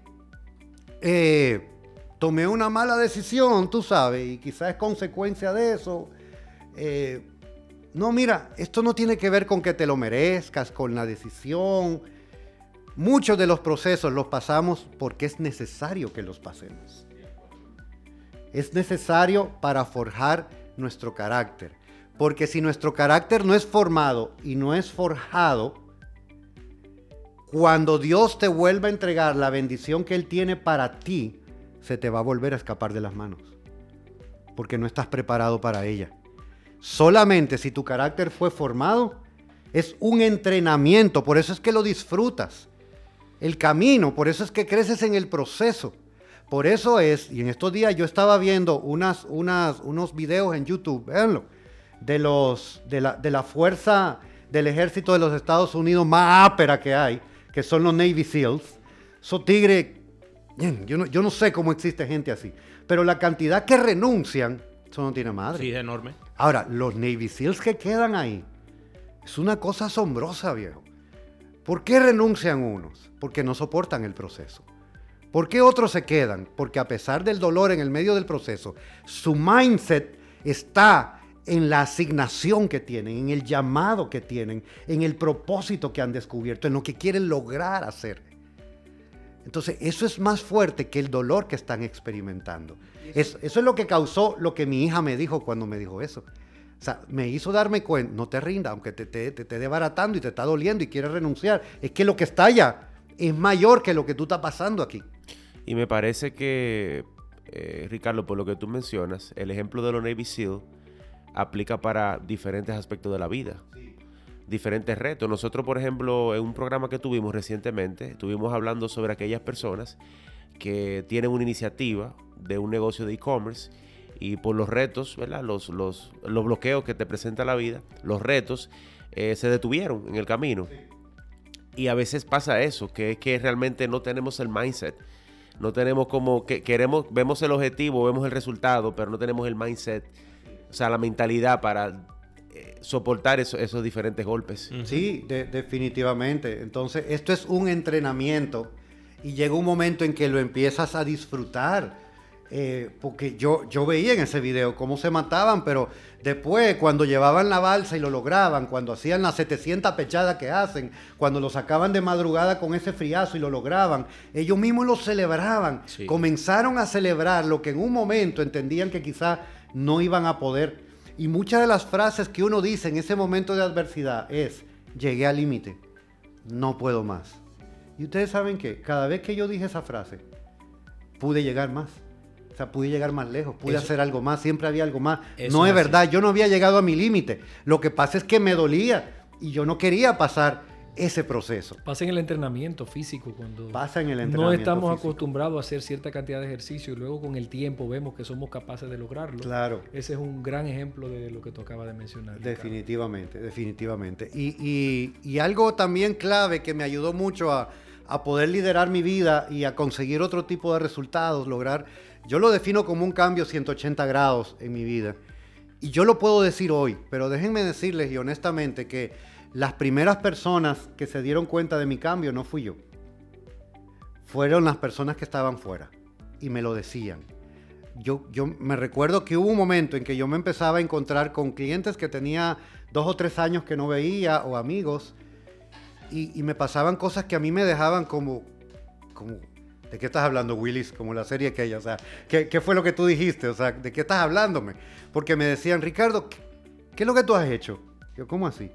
eh, tomé una mala decisión, tú sabes, y quizás es consecuencia de eso. Eh, no, mira, esto no tiene que ver con que te lo merezcas, con la decisión. Muchos de los procesos los pasamos porque es necesario que los pasemos. Es necesario para forjar nuestro carácter. Porque si nuestro carácter no es formado y no es forjado, cuando Dios te vuelva a entregar la bendición que Él tiene para ti, se te va a volver a escapar de las manos. Porque no estás preparado para ella. Solamente si tu carácter fue formado, es un entrenamiento, por eso es que lo disfrutas. El camino, por eso es que creces en el proceso. Por eso es, y en estos días yo estaba viendo unas, unas, unos videos en YouTube, véanlo, de, los, de, la, de la fuerza del ejército de los Estados Unidos más ápera que hay, que son los Navy SEALs. Son tigre, yo no, yo no sé cómo existe gente así, pero la cantidad que renuncian, eso no tiene madre. Sí, es enorme. Ahora, los Navy SEALs que quedan ahí, es una cosa asombrosa, viejo. ¿Por qué renuncian unos? Porque no soportan el proceso. ¿Por qué otros se quedan? Porque a pesar del dolor en el medio del proceso, su mindset está en la asignación que tienen, en el llamado que tienen, en el propósito que han descubierto, en lo que quieren lograr hacer. Entonces, eso es más fuerte que el dolor que están experimentando. Eso, es lo que causó lo que mi hija me dijo cuando me dijo eso. O sea, me hizo darme cuenta, no te rinda, aunque te, te, te esté desbaratando y te está doliendo y quieres renunciar, es que lo que está allá es mayor que lo que tú estás pasando aquí. Y me parece que, eh, Ricardo, por lo que tú mencionas, el ejemplo de los Navy SEAL aplica para diferentes aspectos de la vida. Diferentes retos. Nosotros, por ejemplo, en un programa que tuvimos recientemente, estuvimos hablando sobre aquellas personas que tienen una iniciativa de un negocio de e-commerce y por los retos, ¿verdad? Los, los, los bloqueos que te presenta la vida, los retos, eh, se detuvieron en el camino. Y a veces pasa eso, que es que realmente no tenemos el mindset no tenemos como que queremos, vemos el objetivo, vemos el resultado, pero no tenemos el mindset, o sea, la mentalidad para eh, soportar esos diferentes golpes. Sí, definitivamente. Entonces, esto es un entrenamiento y llega un momento en que lo empiezas a disfrutar. Eh, porque yo, yo veía en ese video cómo se mataban, pero después cuando llevaban la balsa y lo lograban, cuando hacían las 700 pechadas que hacen, cuando lo sacaban de madrugada con ese friazo y lo lograban, ellos mismos lo celebraban, Sí. comenzaron a celebrar lo que en un momento entendían que quizá no iban a poder. Y muchas de las frases que uno dice en ese momento de adversidad es, llegué al límite, no puedo más. Y ustedes saben que cada vez que yo dije esa frase, pude llegar más. Sea, pude llegar más lejos, pude Eso- hacer algo más, siempre había algo más. No es así. verdad, yo no había llegado a mi límite. Lo que pasa es que me dolía y yo no quería pasar ese proceso. Pasa en el entrenamiento físico cuando Pasa en el no entrenamiento estamos físico. acostumbrados a hacer cierta cantidad de ejercicio y luego con el tiempo vemos que somos capaces de lograrlo. Claro. Ese es un gran ejemplo de lo que tú acabas de mencionar. Ricardo. Definitivamente, definitivamente. Y, y- y algo también clave que me ayudó mucho a, a poder liderar mi vida y a conseguir otro tipo de resultados, lograr, yo lo defino como un cambio 180 grados en mi vida. Y yo lo puedo decir hoy, pero déjenme decirles y honestamente que las primeras personas que se dieron cuenta de mi cambio no fui yo. Fueron las personas que estaban fuera y me lo decían yo, yo me recuerdo que hubo un momento en que yo me empezaba a encontrar con clientes que tenía dos o tres años que no veía o amigos y, me pasaban cosas que a mí me dejaban como, como, ¿de qué estás hablando Willis? Como la serie aquella, o sea, ¿qué, qué fue lo que tú dijiste? O sea, ¿de qué estás hablándome? Porque me decían, Ricardo, ¿qué, qué es lo que tú has hecho? Yo, ¿cómo así?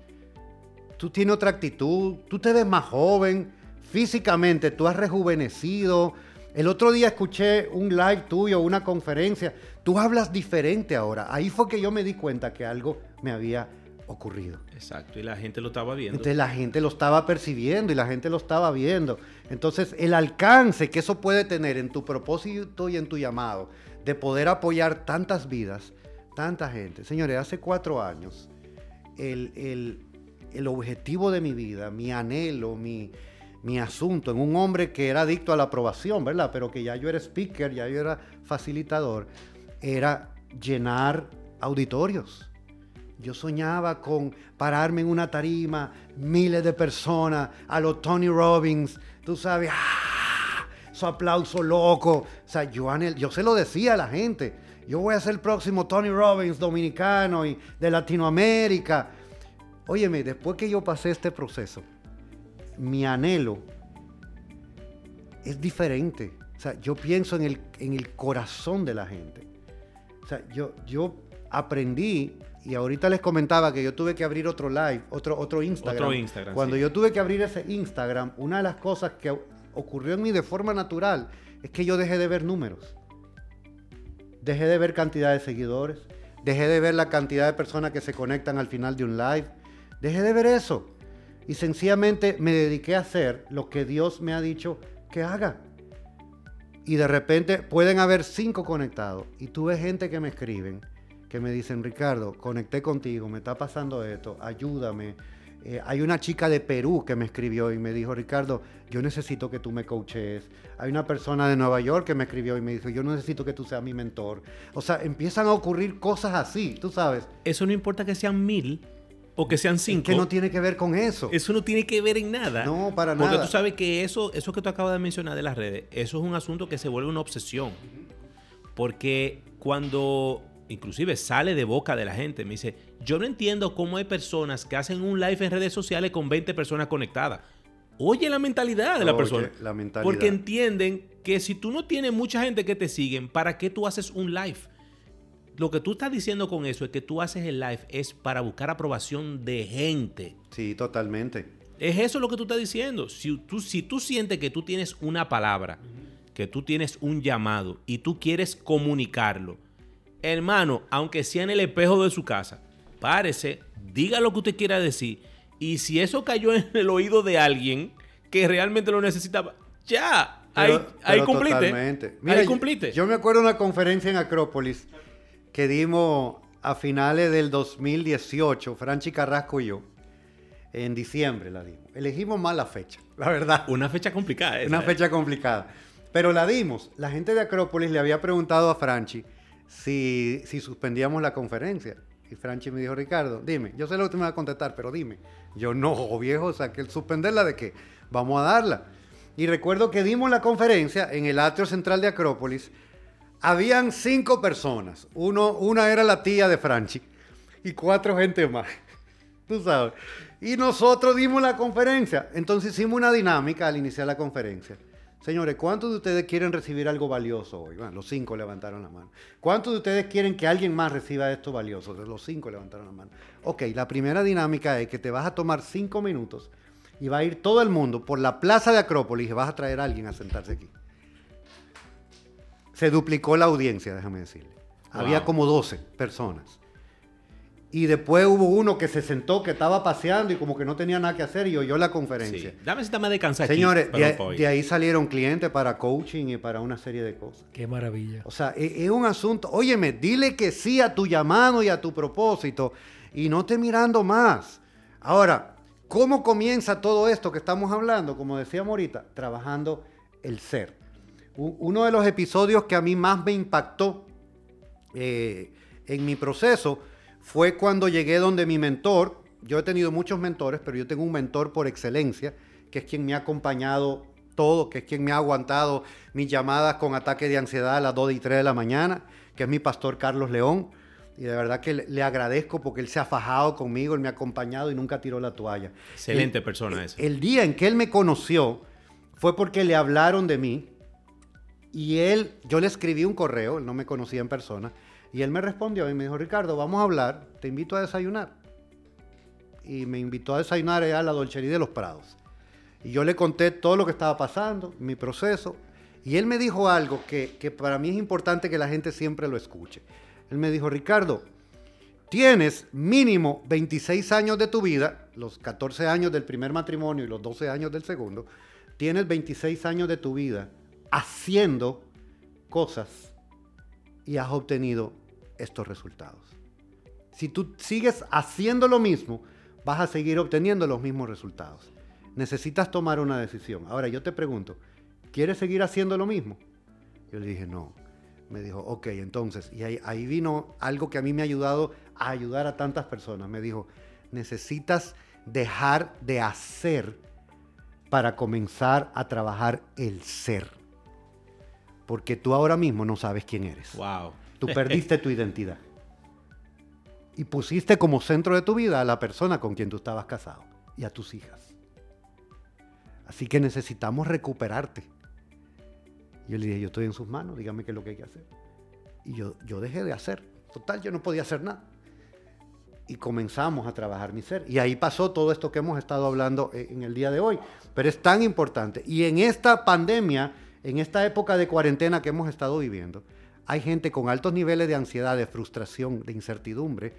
Tú tienes otra actitud, tú te ves más joven, físicamente tú has rejuvenecido. El otro día escuché un live tuyo, una conferencia, tú hablas diferente ahora. Ahí fue que yo me di cuenta que algo me había ocurrido. Exacto, y la gente lo estaba viendo. Entonces la gente lo estaba percibiendo y la gente lo estaba viendo. Entonces el alcance que eso puede tener en tu propósito y en tu llamado de poder apoyar tantas vidas, tanta gente. Señores, hace cuatro años el, el- el objetivo de mi vida, mi anhelo, mi, mi asunto en un hombre que era adicto a la aprobación, ¿verdad? Pero que ya yo era speaker, ya yo era facilitador, era llenar auditorios. Yo soñaba con pararme en una tarima, miles de personas, a los Tony Robbins, tú sabes, ¡ah! su aplauso loco. O sea, yo, anhel- yo se lo decía a la gente. Yo voy a ser el próximo Tony Robbins dominicano y de Latinoamérica. Óyeme, después que yo pasé este proceso, mi anhelo es diferente. O sea, yo pienso en el, en el corazón de la gente. O sea, yo, yo aprendí, y ahorita les comentaba que yo tuve que abrir otro live, otro, otro Instagram. Otro Instagram, Cuando sí. yo tuve que abrir ese Instagram, una de las cosas que ocurrió en mí de forma natural es que yo dejé de ver números. Dejé de ver cantidad de seguidores. Dejé de ver la cantidad de personas que se conectan al final de un live. Dejé de ver eso. Y sencillamente me dediqué a hacer lo que Dios me ha dicho que haga. Y de repente pueden haber cinco conectados. Y tuve gente que me escriben, que me dicen, Ricardo, conecté contigo, me está pasando esto, ayúdame. Eh, hay una chica de Perú que me escribió y me dijo, Ricardo, yo necesito que tú me coaches. Hay una persona de Nueva York que me escribió y me dijo, yo necesito que tú seas mi mentor. O sea, empiezan a ocurrir cosas así, tú sabes, Eso no importa que sean mil o que sean cinco. que no tiene que ver con eso. Eso no tiene que ver en nada. No, para Porque nada. tú sabes que eso, eso que tú acabas de mencionar de las redes, eso es un asunto que se vuelve una obsesión. Porque cuando inclusive sale de boca de la gente, me dice, yo no entiendo cómo hay personas que hacen un live en redes sociales con 20 personas conectadas. Oye la mentalidad de la Oye, persona. la mentalidad. Porque entienden que si tú no tienes mucha gente que te siguen, ¿para qué tú haces un live? Lo que tú estás diciendo con eso es que tú haces el live es para buscar aprobación de gente. Sí, totalmente. Es eso lo que tú estás diciendo. Si tú, si tú sientes que tú tienes una palabra, que tú tienes un llamado y tú quieres comunicarlo, hermano, aunque sea en el espejo de su casa, párese, diga lo que usted quiera decir. Y si eso cayó en el oído de alguien que realmente lo necesitaba, ya, ahí, Pero- ahí cumpliste. totalmente. ahí cumpliste. Yo, me acuerdo de una conferencia en Acrópolis que dimos a finales del 2018, Franchi Carrasco y yo. En diciembre la dimos. Elegimos mal la fecha, la verdad. Una fecha complicada. esa, Una ¿eh? fecha complicada. Pero la dimos. La gente de Acrópolis le había preguntado a Franchi si, si suspendíamos la conferencia. Y Franchi me dijo, Ricardo, dime, yo sé lo que me vas a contestar, pero dime. Yo no, viejo, o sea, que el suspenderla de qué? Vamos a darla. Y recuerdo que dimos la conferencia en el atrio central de Acrópolis. Habían cinco personas. Uno, una era la tía de Franchi y cuatro gente más. Tú sabes. Y nosotros dimos la conferencia. Entonces hicimos una dinámica al iniciar la conferencia. Señores, ¿cuántos de ustedes quieren recibir algo valioso hoy? Bueno, los cinco levantaron la mano. ¿Cuántos de ustedes quieren que alguien más reciba esto valioso? Los cinco levantaron la mano. Ok, la primera dinámica es que te vas a tomar cinco minutos y va a ir todo el mundo por la plaza de Acrópolis y vas a traer a alguien a sentarse aquí. Se duplicó la audiencia, déjame decirle. Había como 12 personas. Y después hubo uno que se sentó, que estaba paseando y como que no tenía nada que hacer y oyó la conferencia. Sí. Dame si me descansar aquí. Señores, perdón, de, de ahí salieron clientes para coaching y para una serie de cosas. Qué maravilla. O sea, e- es, un asunto. Óyeme, dile que sí a tu llamado y a tu propósito y no te mirando más. Ahora, ¿cómo comienza todo esto que estamos hablando? Como decíamos ahorita, trabajando el ser. U- Uno de los episodios que a mí más me impactó eh, en mi proceso fue cuando llegué donde mi mentor, yo he tenido muchos mentores, pero yo tengo un mentor por excelencia, que es quien me ha acompañado todo, que es quien me ha aguantado mis llamadas con ataque de ansiedad a las 2 y 3 de la mañana, que es mi pastor Carlos León. Y de verdad que le, agradezco porque él se ha fajado conmigo, él me ha acompañado y nunca tiró la toalla. Excelente El- persona esa. El día en que él me conoció fue porque le hablaron de mí y él, yo le escribí un correo, él no me conocía en persona, y él me respondió y me dijo, Ricardo, vamos a hablar, te invito a desayunar. Y me invitó a desayunar allá a la Dolcería de los Prados. Y yo le conté todo lo que estaba pasando, mi proceso, y él me dijo algo que, que para mí es importante que la gente siempre lo escuche. Él me dijo, Ricardo, tienes mínimo 26 años de tu vida, los 14 años del primer matrimonio y los 12 años del segundo, tienes 26 años de tu vida haciendo cosas y has obtenido estos resultados. Si tú sigues haciendo lo mismo, vas a seguir obteniendo los mismos resultados. Necesitas tomar una decisión. Ahora yo te pregunto, ¿quieres seguir haciendo lo mismo? Yo le dije, no. Me dijo, ok, entonces, y ahí, ahí vino algo que a mí me ha ayudado a ayudar a tantas personas. Me dijo, necesitas dejar de hacer para comenzar a trabajar el ser. Porque tú ahora mismo no sabes quién eres. Wow. Tú perdiste tu identidad. Y pusiste como centro de tu vida a la persona con quien tú estabas casado y a tus hijas. Así que necesitamos recuperarte. Yo le dije, yo estoy en sus manos, dígame qué es lo que hay que hacer. Y yo, yo dejé de hacer. Total, yo no podía hacer nada. Y comenzamos a trabajar mi ser. Y ahí pasó todo esto que hemos estado hablando eh, en el día de hoy. Pero es tan importante. Y en esta pandemia, en esta época de cuarentena que hemos estado viviendo, hay gente con altos niveles de ansiedad, de frustración, de incertidumbre,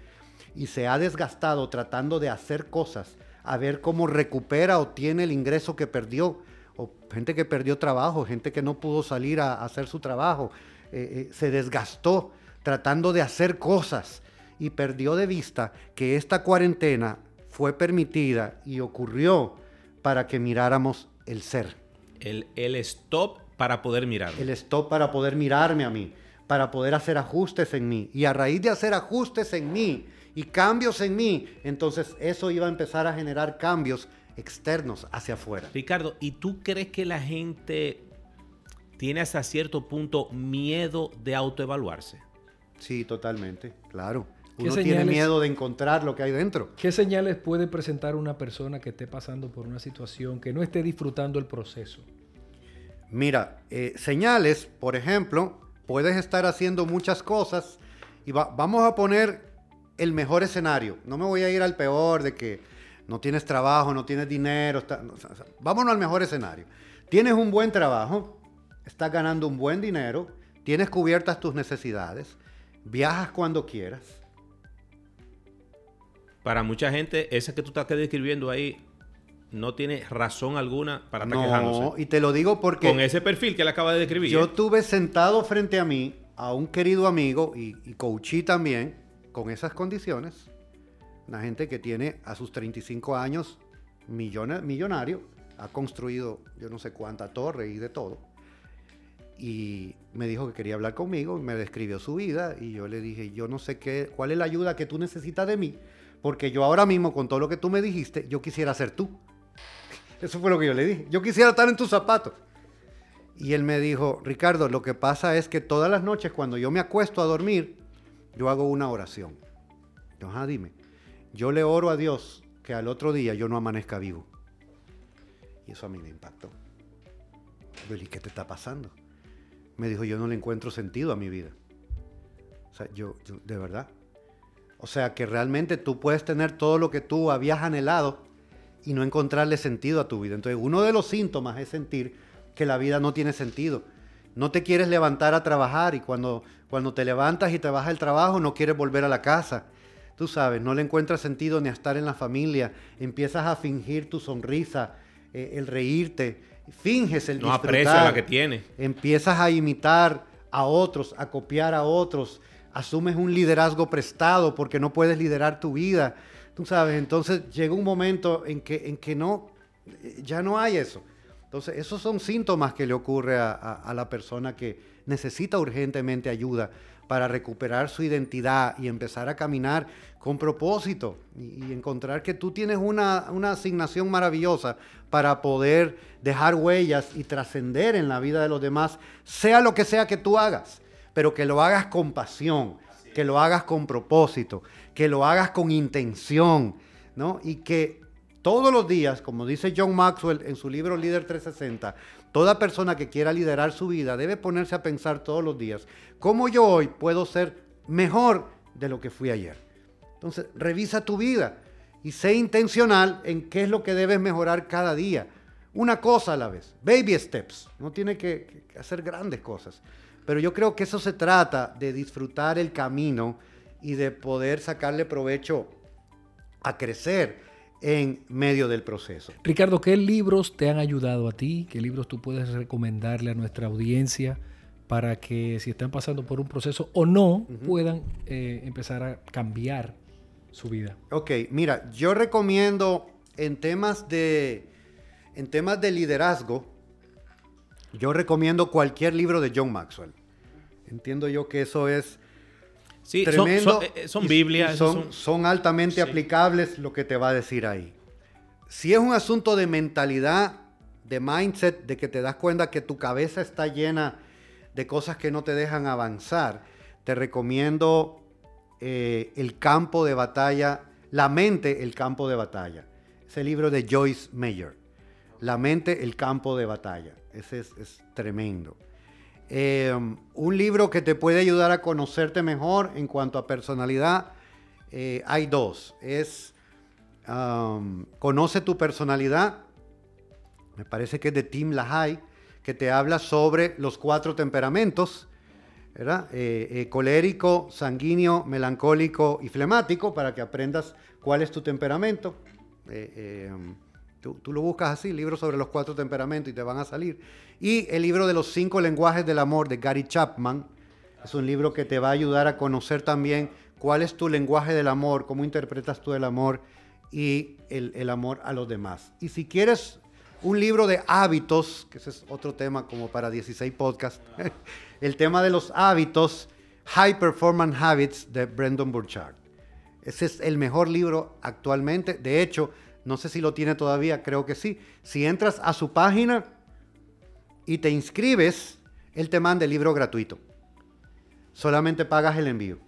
y se ha desgastado tratando de hacer cosas, a ver cómo recupera o tiene el ingreso que perdió, o gente que perdió trabajo, gente que no pudo salir a, a hacer su trabajo, eh, eh, se desgastó tratando de hacer cosas y perdió de vista que esta cuarentena fue permitida y ocurrió para que miráramos el ser. El, el stop para poder mirar. el stop para poder mirarme a mí, para poder hacer ajustes en mí. Y a raíz de hacer ajustes en mí y cambios en mí, entonces eso iba a empezar a generar cambios externos hacia afuera. Ricardo, ¿y tú crees que la gente tiene hasta cierto punto miedo de autoevaluarse? Sí, totalmente, claro. ¿Qué Uno tiene miedo de encontrar lo que hay dentro. ¿Qué señales puede presentar una persona que esté pasando por una situación, que no esté disfrutando el proceso? Mira, eh, señales, por ejemplo, puedes estar haciendo muchas cosas y va- vamos a poner el mejor escenario. No me voy a ir al peor de que no tienes trabajo, no tienes dinero. vámonos al mejor escenario. Tienes un buen trabajo, estás ganando un buen dinero, tienes cubiertas tus necesidades, viajas cuando quieras. Para mucha gente, esa que tú estás describiendo ahí no tiene razón alguna para estar No, quejándose. y te lo digo porque... Con ese perfil que él acaba de describir. Yo tuve sentado frente a mí a un querido amigo y, y coachí también con esas condiciones. Una gente que tiene a sus 35 años millonario, ha construido yo no sé cuánta torre y de todo. Y me dijo que quería hablar conmigo, me describió su vida y yo le dije, yo no sé qué, cuál es la ayuda que tú necesitas de mí, porque yo ahora mismo con todo lo que tú me dijiste, yo quisiera ser tú. Eso fue lo que yo le dije. Yo quisiera estar en tus zapatos. Y él me dijo, Ricardo, lo que pasa es que todas las noches cuando yo me acuesto a dormir, yo hago una oración. Yo, ajá, dime. Yo le oro a Dios que al otro día yo no amanezca vivo. Y eso a mí me impactó. Yo, ¿y qué te está pasando? Me dijo, yo no le encuentro sentido a mi vida. O sea, yo, de verdad. O sea, que realmente tú puedes tener todo lo que tú habías anhelado y no encontrarle sentido a tu vida. Entonces, uno de los síntomas es sentir que la vida no tiene sentido. No te quieres levantar a trabajar y cuando, cuando te levantas y te vas al trabajo no quieres volver a la casa. Tú sabes, no le encuentras sentido ni a estar en la familia. Empiezas a fingir tu sonrisa, eh, el reírte, finges el No disfrutar. la que tiene. Empiezas a imitar a otros, a copiar a otros. Asumes un liderazgo prestado porque no puedes liderar tu vida. Tú sabes, entonces llega un momento en que, en que no, eh, ya no hay eso. Entonces, esos son síntomas que le ocurre a, a- la persona que necesita urgentemente ayuda para recuperar su identidad y empezar a caminar con propósito y, y encontrar que tú tienes una, una asignación maravillosa para poder dejar huellas y trascender en la vida de los demás, sea lo que sea que tú hagas, pero que lo hagas con pasión, que lo hagas con propósito, que lo hagas con intención, ¿no? Y que todos los días, como dice John Maxwell en su libro Líder 360, toda persona que quiera liderar su vida debe ponerse a pensar todos los días, ¿cómo yo hoy puedo ser mejor de lo que fui ayer? Entonces, revisa tu vida y sé intencional en qué es lo que debes mejorar cada día. Una cosa a la vez, baby steps, no tiene que, hacer grandes cosas. Pero yo creo que eso se trata de disfrutar el camino y de poder sacarle provecho a crecer en medio del proceso. Ricardo, ¿qué libros te han ayudado a ti? ¿Qué libros tú puedes recomendarle a nuestra audiencia para que si están pasando por un proceso o no, puedan eh, empezar a cambiar su vida? Ok, mira, yo recomiendo en temas de, en temas de liderazgo, yo recomiendo cualquier libro de John Maxwell. Entiendo yo que eso es Sí, son, tremendo. son, eh, son y- Biblias. son, son- son altamente aplicables lo que te va a decir ahí. Si es un asunto de mentalidad, de mindset, de que te das cuenta que tu cabeza está llena de cosas que no te dejan avanzar, te recomiendo eh, El campo de batalla, La mente, el campo de batalla. Ese libro de Joyce Meyer. La mente, el campo de batalla. Ese es, es tremendo. Eh, un libro que te puede ayudar a conocerte mejor en cuanto a personalidad, eh, hay dos. Es Conoce tu personalidad, me parece que es de Tim LaHaye, que te habla sobre los cuatro temperamentos. Eh, eh, colérico, sanguíneo, melancólico y flemático, para que aprendas cuál es tu temperamento. Eh, tú, lo buscas así, libro sobre los cuatro temperamentos y te van a salir. Y el libro de los cinco lenguajes del amor de Gary Chapman, es un libro que te va a ayudar a conocer también cuál es tu lenguaje del amor, cómo interpretas tú el amor y el, el amor a los demás. Y si quieres un libro de hábitos, que ese es otro tema como para 16 podcasts, el tema de los hábitos, High Performance Habits de Brendan Burchard. Ese es el mejor libro actualmente. De hecho, no sé si lo tiene todavía, creo que sí. Si entras a su página y te inscribes, él te manda el libro gratuito. Solamente pagas el envío.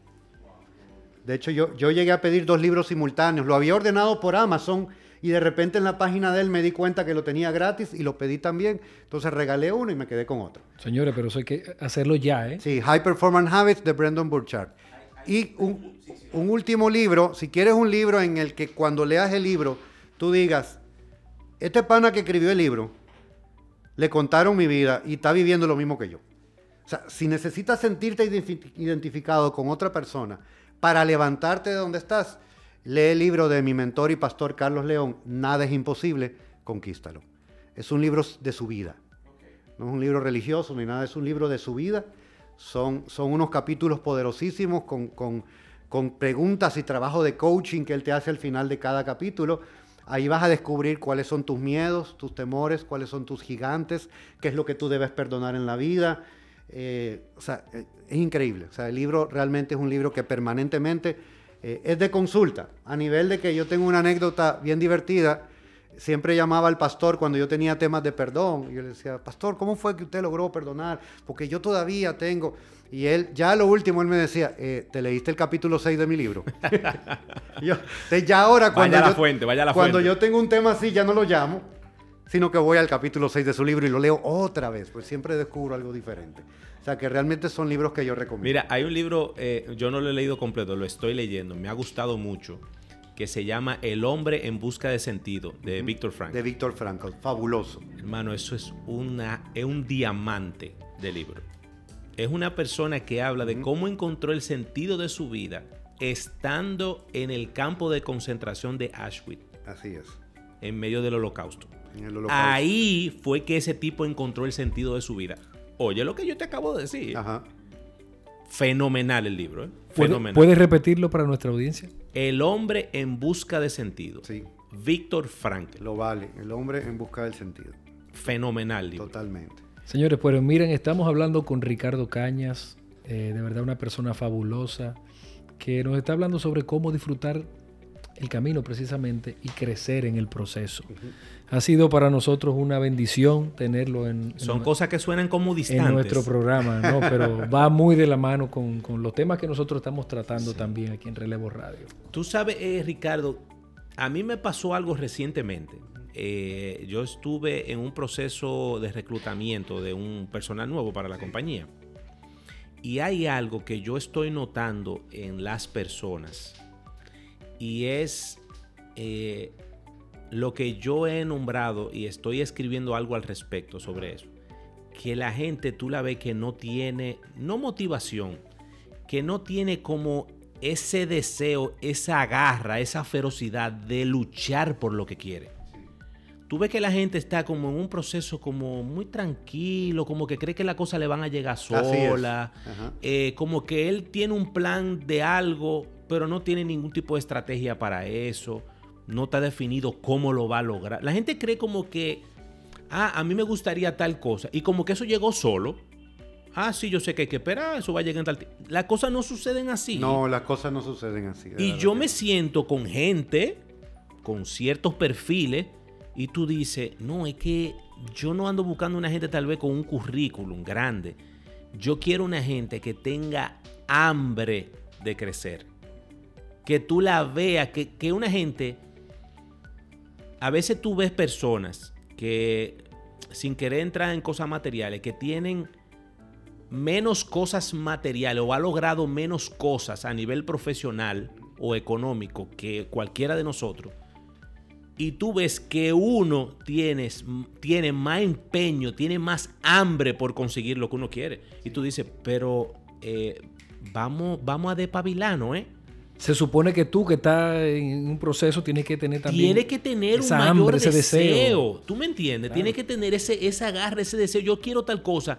De hecho, yo, yo llegué a pedir dos libros simultáneos. Lo había ordenado por Amazon y de repente en la página de él me di cuenta que lo tenía gratis y lo pedí también. Entonces regalé uno y me quedé con otro. Señores, pero eso hay que hacerlo ya, ¿eh? Sí, High Performance Habits de Brendan Burchard. Y un, un último libro, si quieres un libro en el que cuando leas el libro tú digas, este pana que escribió el libro, le contaron mi vida y está viviendo lo mismo que yo. O sea, si necesitas sentirte identifi- identificado con otra persona para levantarte de donde estás, lee el libro de mi mentor y pastor Carlos León, Nada es imposible, conquístalo. Es un libro de su vida. No es un libro religioso ni nada, es un libro de su vida. Son, son unos capítulos poderosísimos con, con- con preguntas y trabajo de coaching que él te hace al final de cada capítulo. Ahí vas a descubrir cuáles son tus miedos, tus temores, cuáles son tus gigantes, qué es lo que tú debes perdonar en la vida. Eh, o sea, eh, es increíble. O sea, el libro realmente es un libro que permanentemente eh, es de consulta. A nivel de que yo tengo una anécdota bien divertida. siempre llamaba al pastor cuando yo tenía temas de perdón. Y yo le decía, pastor, ¿cómo fue que usted logró perdonar? Porque yo todavía tengo... Y él, ya lo último, él me decía, eh, ¿te leíste el capítulo 6 de mi libro? yo, ya ahora cuando, vaya yo, la fuente, vaya la cuando fuente. yo tengo un tema así, ya no lo llamo, sino que voy al capítulo 6 de su libro y lo leo otra vez, pues siempre descubro algo diferente. O sea, que realmente son libros que yo recomiendo. Mira, hay un libro, eh, yo no lo he leído completo, lo estoy leyendo, me ha gustado mucho, que se llama El hombre en busca de sentido, de Víctor Frank. De Víctor Frankl, fabuloso. Hermano, eso es, una, es un diamante de libro. Es una persona que habla de cómo encontró el sentido de su vida estando en el campo de concentración de Auschwitz, Así es. en medio del holocausto. En el holocausto. Ahí fue que ese tipo encontró el sentido de su vida. Oye, lo que yo te acabo de decir. Ajá. Fenomenal el libro, ¿eh? ¿Puede- Fenomenal. ¿Puedes repetirlo para nuestra audiencia? El hombre en busca de sentido. Sí, Víctor Frankl. lo vale. El hombre en busca del sentido. Fenomenal libro. Totalmente. Señores, pues miren, estamos hablando con Ricardo Cañas, eh, de verdad una persona fabulosa, que nos está hablando sobre cómo disfrutar el camino precisamente y crecer en el proceso. Ha sido para nosotros una bendición tenerlo en, en Son cosas que suenan como en distantes. nuestro programa, ¿no? pero va muy de la mano con, con los temas que nosotros estamos tratando también aquí en Relevo Radio. Tú sabes, eh, Ricardo, a mí me pasó algo recientemente. Eh, yo estuve en un proceso de reclutamiento de un personal nuevo para la compañía. Y hay algo que yo estoy notando en las personas. Y es eh, lo que yo he nombrado y estoy escribiendo algo al respecto sobre eso. Que la gente tú la ves que no tiene, no motivación, que no tiene como ese deseo, esa garra, esa ferocidad de luchar por lo que quiere. Tú ves que la gente está como en un proceso como muy tranquilo, como que cree que la cosa le van a llegar sola, eh, como que él tiene un plan de algo, pero no tiene ningún tipo de estrategia para eso, no está definido cómo lo va a lograr. La gente cree como que, ah, a mí me gustaría tal cosa, y como que eso llegó solo. Ah, sí, yo sé que hay que esperar, eso va a llegar en tal tiempo. Las cosas no suceden así. No, las cosas no suceden así. Y yo me siento con gente, con ciertos perfiles, y tú dices, no, es que yo no ando buscando una gente tal vez con un currículum grande. Yo quiero una gente que tenga hambre de crecer. Que tú la veas, que, que una gente... A veces tú ves personas que, sin querer entrar en cosas materiales, que tienen menos cosas materiales o ha logrado menos cosas a nivel profesional o económico que cualquiera de nosotros, y tú ves que uno tienes, tiene más empeño, tiene más hambre por conseguir lo que uno quiere, y tú dices, pero eh, vamos, vamos a despabilarnos, ¿eh? Se supone que tú que estás en un proceso tienes que tener también... Tiene que tener un esa mayor hambre, ese deseo. deseo. ¿Tú me entiendes? Tiene que tener ese, esa garra, ese deseo. Yo quiero tal cosa.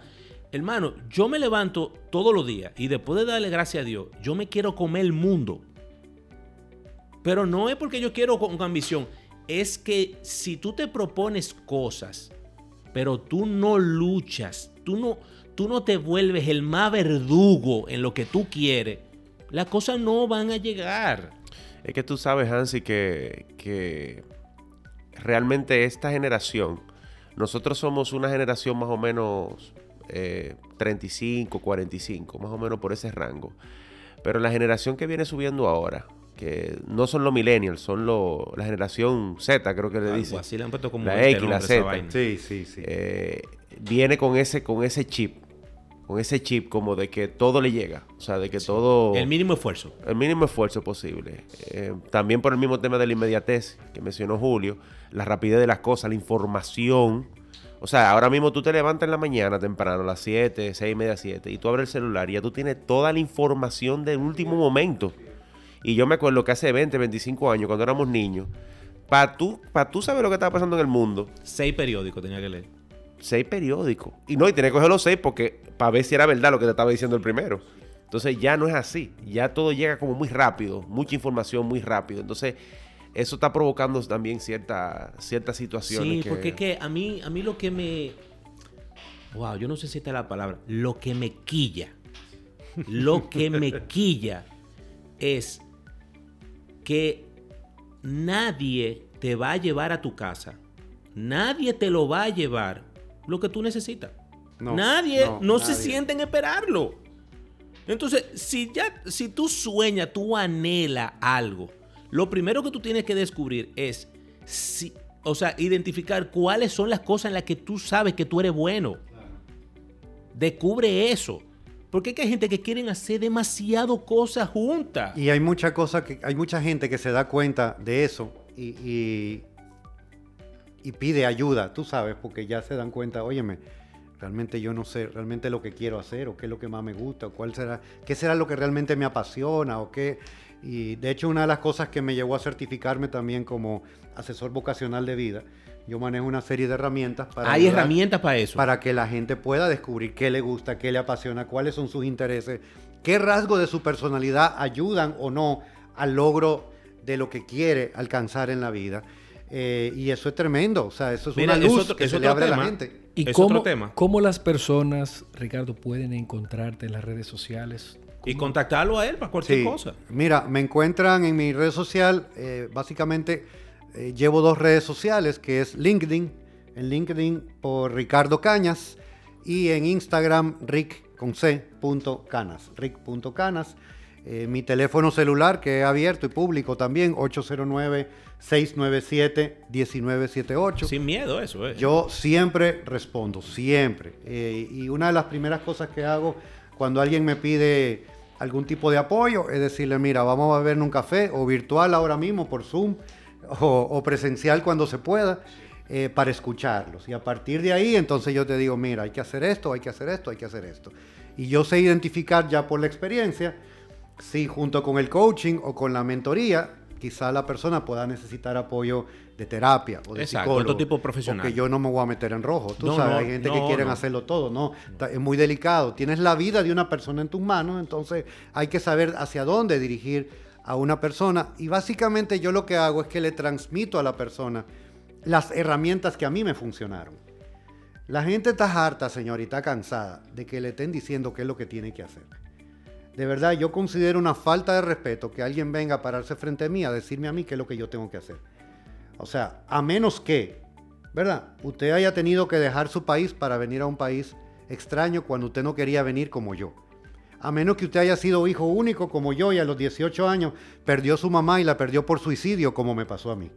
Hermano, yo me levanto todos los días y después de darle gracias a Dios, yo me quiero comer el mundo. Pero no es porque yo quiero con, con ambición. Es que si tú te propones cosas, pero tú no luchas, tú no, tú no te vuelves el más verdugo en lo que tú quieres, las cosas no van a llegar. Es que tú sabes, Hansi, que, que realmente esta generación, nosotros somos una generación más o menos eh, 35, 45, más o menos por ese rango. Pero la generación que viene subiendo ahora, que no son los millennials, son los, la generación Z, creo que le dicen. así le han puesto como La 20 X, la nombres a esa Z. vaina. Sí, sí, sí. eh, viene con ese, con ese chip, con ese chip como de que todo le llega, o sea, de que todo... El mínimo esfuerzo. el mínimo esfuerzo posible. Eh, también por el mismo tema de la inmediatez que mencionó Julio, la rapidez de las cosas, la información. O sea, ahora mismo tú te levantas en la mañana temprano, a las 7, 6 y media, 7, y tú abres el celular y ya tú tienes toda la información del último momento. Y yo me acuerdo que hace 20, 25 años, cuando éramos niños, para tú, pa tú saber lo que estaba pasando en el mundo, Seis periódicos tenía que leer. seis periódicos. Y no, y tenés que coger los seis porque para ver si era verdad lo que te estaba diciendo el primero. Entonces ya no es así. Ya todo llega como muy rápido, mucha información muy rápido. Entonces eso está provocando también cierta, ciertas situaciones. Sí, que- porque es que a mí, a mí lo que me. Wow, yo no sé si esta es la palabra. Lo que me quilla. Lo que me quilla es que nadie te va a llevar a tu casa. Nadie te lo va a llevar lo que tú necesitas. No, nadie no, no, se nadie. siente en esperarlo. Entonces, si ya, si tú sueñas, tú anhelas algo, lo primero que tú tienes que descubrir es, si, o sea, identificar cuáles son las cosas en las que tú sabes que tú eres bueno. Descubre eso. Porque hay gente que quieren hacer demasiado cosas juntas. Y hay mucha cosa que hay mucha gente que se da cuenta de eso y, y, y pide ayuda, tú sabes, porque ya se dan cuenta, óyeme, realmente yo no sé realmente lo que quiero hacer o qué es lo que más me gusta o cuál será, qué será lo que realmente me apasiona o qué. Y de hecho una de las cosas que me llevó a certificarme también como asesor vocacional de vida, yo manejo una serie de herramientas para hay ayudar- herramientas para eso. para que la gente pueda descubrir qué le gusta, qué le apasiona, cuáles son sus intereses, qué rasgos de su personalidad ayudan o no al logro de lo que quiere alcanzar en la vida. Eh, y eso es tremendo, o sea, eso es Mira, una es luz otro- que se le abre a la gente. ¿Y Es cómo, otro tema. cómo las personas, Ricardo, pueden encontrarte en las redes sociales? y contactarlo a él para cualquier Sí. cosa. Mira, me encuentran en mi red social, eh, básicamente eh, llevo dos redes sociales, que es LinkedIn, en LinkedIn por Ricardo Cañas y en Instagram rick con c punto canas, rick.canas. Eh, mi teléfono celular que es abierto y público también, 809-697-1978. Sin miedo, eso es. Yo siempre respondo, siempre. Eh, y una de las primeras cosas que hago cuando alguien me pide algún tipo de apoyo es decirle, mira, vamos a beber un café o virtual ahora mismo por Zoom o, o presencial cuando se pueda eh, para escucharlos. Y a partir de ahí, entonces yo te digo, mira, hay que hacer esto, hay que hacer esto, hay que hacer esto. Y yo sé identificar ya por la experiencia si junto con el coaching o con la mentoría, quizá la persona pueda necesitar apoyo de terapia o de Exacto, psicólogo. otro tipo profesional. Porque yo no me voy a meter en rojo. Tú No, sabes, no, hay gente que quieren no. hacerlo todo, ¿no? Es muy delicado. Tienes la vida de una persona en tus manos, entonces hay que saber hacia dónde dirigir a una persona. Y básicamente yo lo que hago es que le transmito a la persona las herramientas que a mí me funcionaron. La gente está harta, señorita, cansada de que le estén diciendo qué es lo que tiene que hacer. De verdad, yo considero una falta de respeto que alguien venga a pararse frente a mí a decirme a mí qué es lo que yo tengo que hacer. O sea, a menos que, ¿verdad? Usted haya tenido que dejar su país para venir a un país extraño cuando usted no quería venir como yo. A menos que usted haya sido hijo único como yo y a los 18 años perdió su mamá y la perdió por suicidio como me pasó a mí.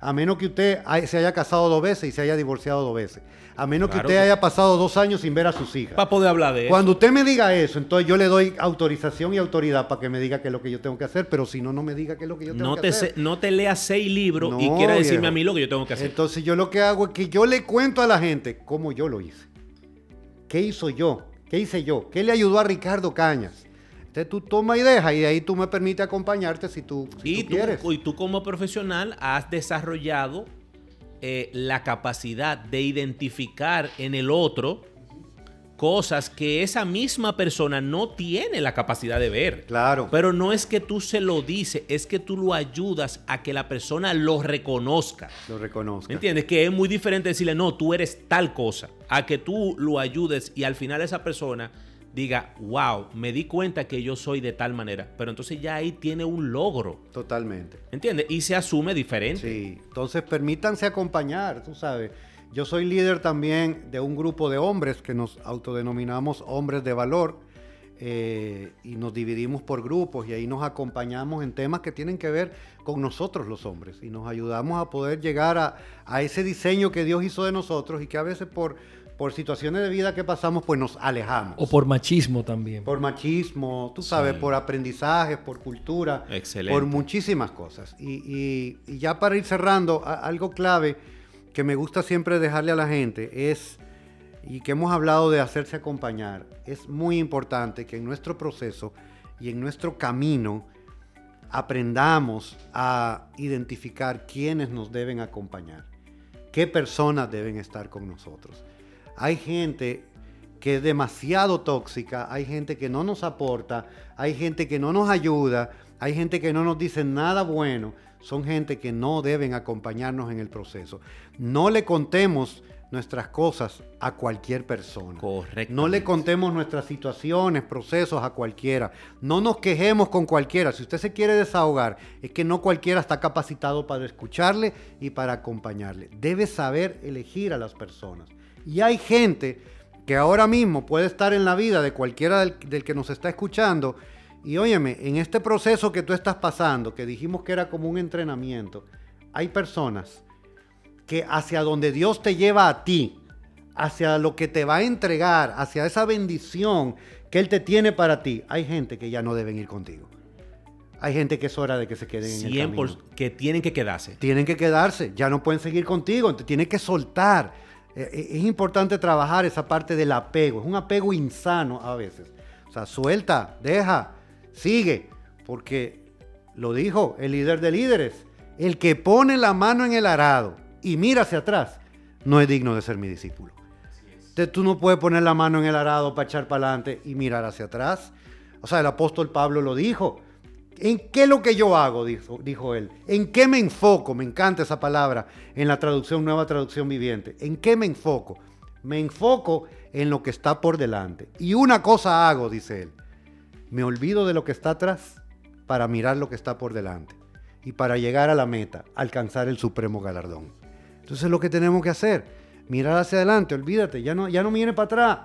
A menos que usted se haya casado dos veces y se haya divorciado dos veces. A menos Claro que usted haya pasado dos años sin ver a sus hijas. Para poder hablar de eso. Cuando usted me diga eso, entonces yo le doy autorización y autoridad para que me diga qué es lo que yo tengo que hacer, pero si no, no me diga qué es lo que yo tengo No que te, hacer. se- no te leas seis libros y No, quieras decirme viejo. a mí lo que yo tengo que hacer. Entonces yo lo que hago es que yo le cuento a la gente cómo yo lo hice. ¿Qué hizo yo? ¿Qué hice yo? ¿Qué le ayudó a Ricardo Cañas? Entonces tú toma y deja y de ahí tú me permites acompañarte si tú, si y, tú tú, quieres. y tú como profesional has desarrollado eh, la capacidad de identificar en el otro cosas que esa misma persona no tiene la capacidad de ver. Claro. Pero no es que tú se lo dices, es que tú lo ayudas a que la persona lo reconozca. lo reconozco. ¿Me entiendes? Que es muy diferente decirle, no, tú eres tal cosa, a que tú lo ayudes y al final esa persona diga, wow, me di cuenta que yo soy de tal manera. Pero entonces ya ahí tiene un logro. Totalmente. ¿Entiendes? Y se asume diferente. Sí, entonces permítanse acompañar, tú sabes. Yo soy líder también de un grupo de hombres que nos autodenominamos hombres de valor eh, y nos dividimos por grupos y ahí nos acompañamos en temas que tienen que ver con nosotros los hombres y nos ayudamos a poder llegar a, a ese diseño que Dios hizo de nosotros y que a veces por, por situaciones de vida que pasamos pues nos alejamos. O por machismo también. Por machismo, tú sabes, Sí. por aprendizajes, por cultura, Excelente. por muchísimas cosas. Y, y- y ya para ir cerrando, a- algo clave que me gusta siempre dejarle a la gente es, y que hemos hablado de hacerse acompañar, es muy importante que en nuestro proceso y en nuestro camino aprendamos a identificar quiénes nos deben acompañar, qué personas deben estar con nosotros. Hay gente que es demasiado tóxica, hay gente que no nos aporta, hay gente que no nos ayuda, hay gente que no nos dice nada bueno, son gente que no deben acompañarnos en el proceso. No le contemos nuestras cosas a cualquier persona. Correcto. No le contemos nuestras situaciones, procesos a cualquiera. No nos quejemos con cualquiera. Si usted se quiere desahogar, es que no cualquiera está capacitado para escucharle y para acompañarle. Debe saber elegir a las personas. Y hay gente que ahora mismo puede estar en la vida de cualquiera del, del que nos está escuchando. Y óyeme, en este proceso que tú estás pasando, que dijimos que era como un entrenamiento, hay personas que hacia donde Dios te lleva a ti, hacia lo que te va a entregar, hacia esa bendición que Él te tiene para ti, hay gente que ya no deben ir contigo. Hay gente que es hora de que se queden en el 100 camino. que tienen que quedarse. Tienen que quedarse, ya no pueden seguir contigo, tienen que soltar. Eh, eh, Es importante trabajar esa parte del apego, es un apego insano a veces. O sea, suelta, deja, sigue, porque lo dijo el líder de líderes, el que pone la mano en el arado y mira hacia atrás, no es digno de ser mi discípulo. Entonces tú no puedes poner la mano en el arado para echar para adelante y mirar hacia atrás. O sea, el apóstol Pablo lo dijo. ¿En qué es lo que yo hago? Dijo, dijo él. ¿En qué me enfoco? Me encanta esa palabra en la traducción, nueva traducción viviente. ¿En qué me enfoco? Me enfoco en lo que está por delante. Y una cosa hago, dice él. Me olvido de lo que está atrás para mirar lo que está por delante. Y para llegar a la meta, alcanzar el supremo galardón. Entonces es lo que tenemos que hacer. Mirar hacia adelante, olvídate, ya no, ya no mire para atrás.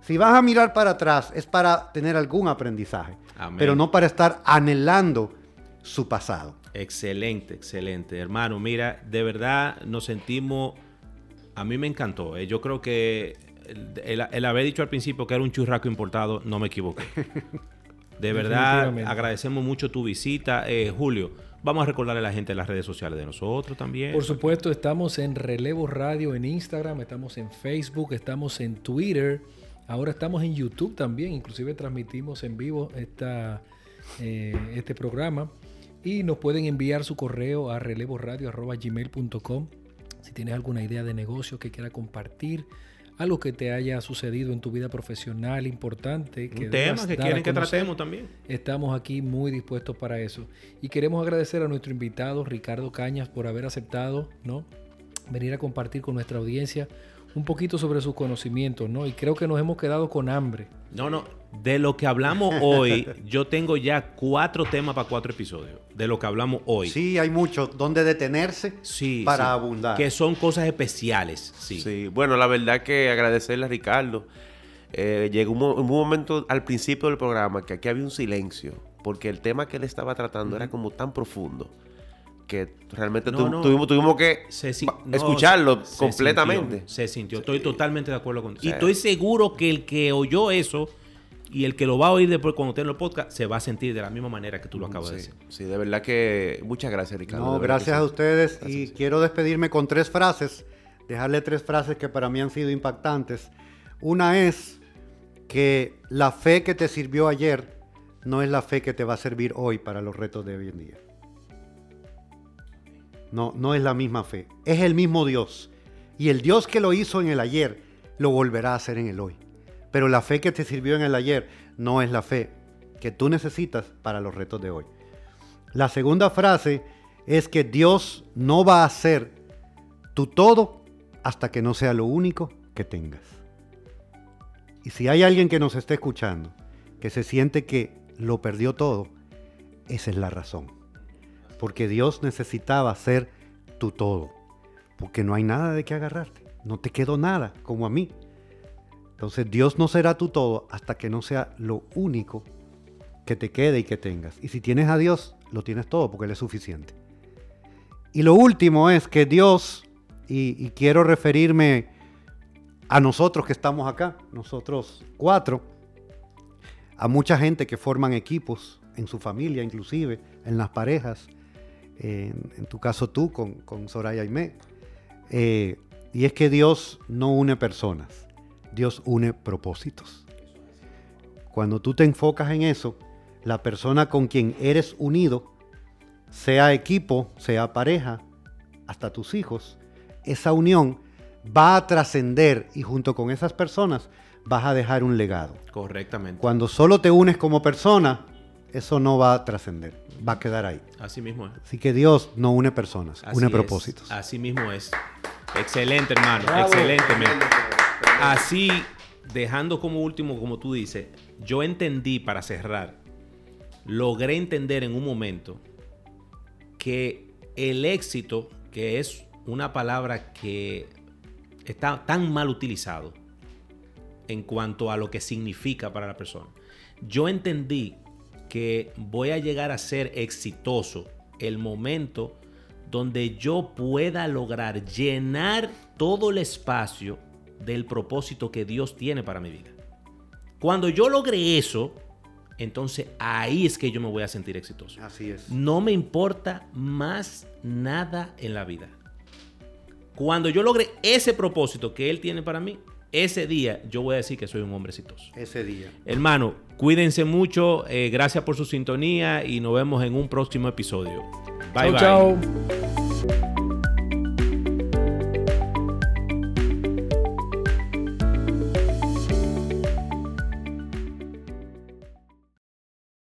Si vas a mirar para atrás es para tener algún aprendizaje, Amén. pero no para estar anhelando su pasado. Excelente, excelente. Hermano, mira, de verdad nos sentimos... A mí me encantó. eh. Yo creo que el, el- haber dicho al principio que era un churraco importado, no me equivoqué. De verdad, agradecemos mucho tu visita. Eh, Julio, vamos a recordarle a la gente las redes sociales de nosotros también. Por supuesto, estamos en Relevo Radio en Instagram, estamos en Facebook, estamos en Twitter, ahora estamos en YouTube también, inclusive transmitimos en vivo esta, eh, este programa y nos pueden enviar su correo a relevoradio.gmail.com si tienes alguna idea de negocio que quiera compartir, algo que te haya sucedido en tu vida profesional importante. un debas tema que quieren que tratemos también. Estamos aquí muy dispuestos para eso. Y queremos agradecer a nuestro invitado Ricardo Cañas por haber aceptado, ¿no? Venir a compartir con nuestra audiencia un poquito sobre sus conocimientos, ¿no? Y creo que nos hemos quedado con hambre. No, no. De lo que hablamos hoy, yo tengo ya cuatro temas para cuatro episodios. De lo que hablamos hoy. Sí, hay mucho donde detenerse Sí, para sí. abundar. Que son cosas especiales. Sí. Sí, bueno, la verdad que agradecerle a Ricardo. Eh, llegó un, mo- un momento al principio del programa que aquí había un silencio, porque el tema que él estaba tratando era como tan profundo que realmente No, tu- no. Tuvimos, tuvimos que Se no, escucharlo se- se completamente. sintió, se sintió. Estoy totalmente de acuerdo contigo. Sí. Y estoy seguro que el que oyó eso y el que lo va a oír después cuando esté en el podcast se va a sentir de la misma manera que tú lo acabas de decir. sí, de verdad que muchas gracias, Ricardo. No, gracias sí. a ustedes Gracias, y sí. quiero despedirme con tres frases, dejarle tres frases que para mí han sido impactantes. Una es que la fe que te sirvió ayer no es la fe que te va a servir hoy para los retos de hoy en día. No, no es la misma fe, es el mismo Dios. Y el Dios que lo hizo en el ayer lo volverá a hacer en el hoy. Pero la fe que te sirvió en el ayer no es la fe que tú necesitas para los retos de hoy. La segunda frase es que Dios no va a hacer tu todo hasta que no sea lo único que tengas. Y si hay alguien que nos esté escuchando, que se siente que lo perdió todo, esa es la razón. Porque Dios necesitaba ser tu todo. Porque no hay nada de qué agarrarte. No te quedó nada, como a mí. Entonces Dios no será tu todo hasta que no sea lo único que te quede y que tengas. Y si tienes a Dios, lo tienes todo porque Él es suficiente. Y lo último es que Dios, y, y quiero referirme a nosotros que estamos acá, nosotros cuatro, a mucha gente que forman equipos en su familia, inclusive en las parejas, en, tu caso tú con, con Soraya Aimé. Eh, y es que Dios no une personas, Dios une propósitos. Cuando tú te enfocas en eso, la persona con quien eres unido, sea equipo, sea pareja, hasta tus hijos, esa unión va a trascender y junto con esas personas vas a dejar un legado. Correctamente. Cuando solo te unes como persona, eso no va a trascender, va a quedar ahí. Así mismo es. Así que Dios no une personas, Así une es. propósitos. Así mismo es. Excelente, hermano. Bravo. Excelente. men. Así, dejando como último, como tú dices, yo entendí para cerrar, logré entender en un momento que el éxito, que es una palabra que está tan mal utilizado en cuanto a lo que significa para la persona, yo entendí que voy a llegar a ser exitoso el momento donde yo pueda lograr llenar todo el espacio del propósito que Dios tiene para mi vida. Cuando yo logre eso, entonces ahí es que yo me voy a sentir exitoso. Así es. No me importa más nada en la vida. Cuando yo logre ese propósito que Él tiene para mí, ese día yo voy a decir que soy un hombre exitoso. Ese día. Hermano, cuídense mucho, eh, gracias por su sintonía y nos vemos en un próximo episodio. Bye chao, bye. chao.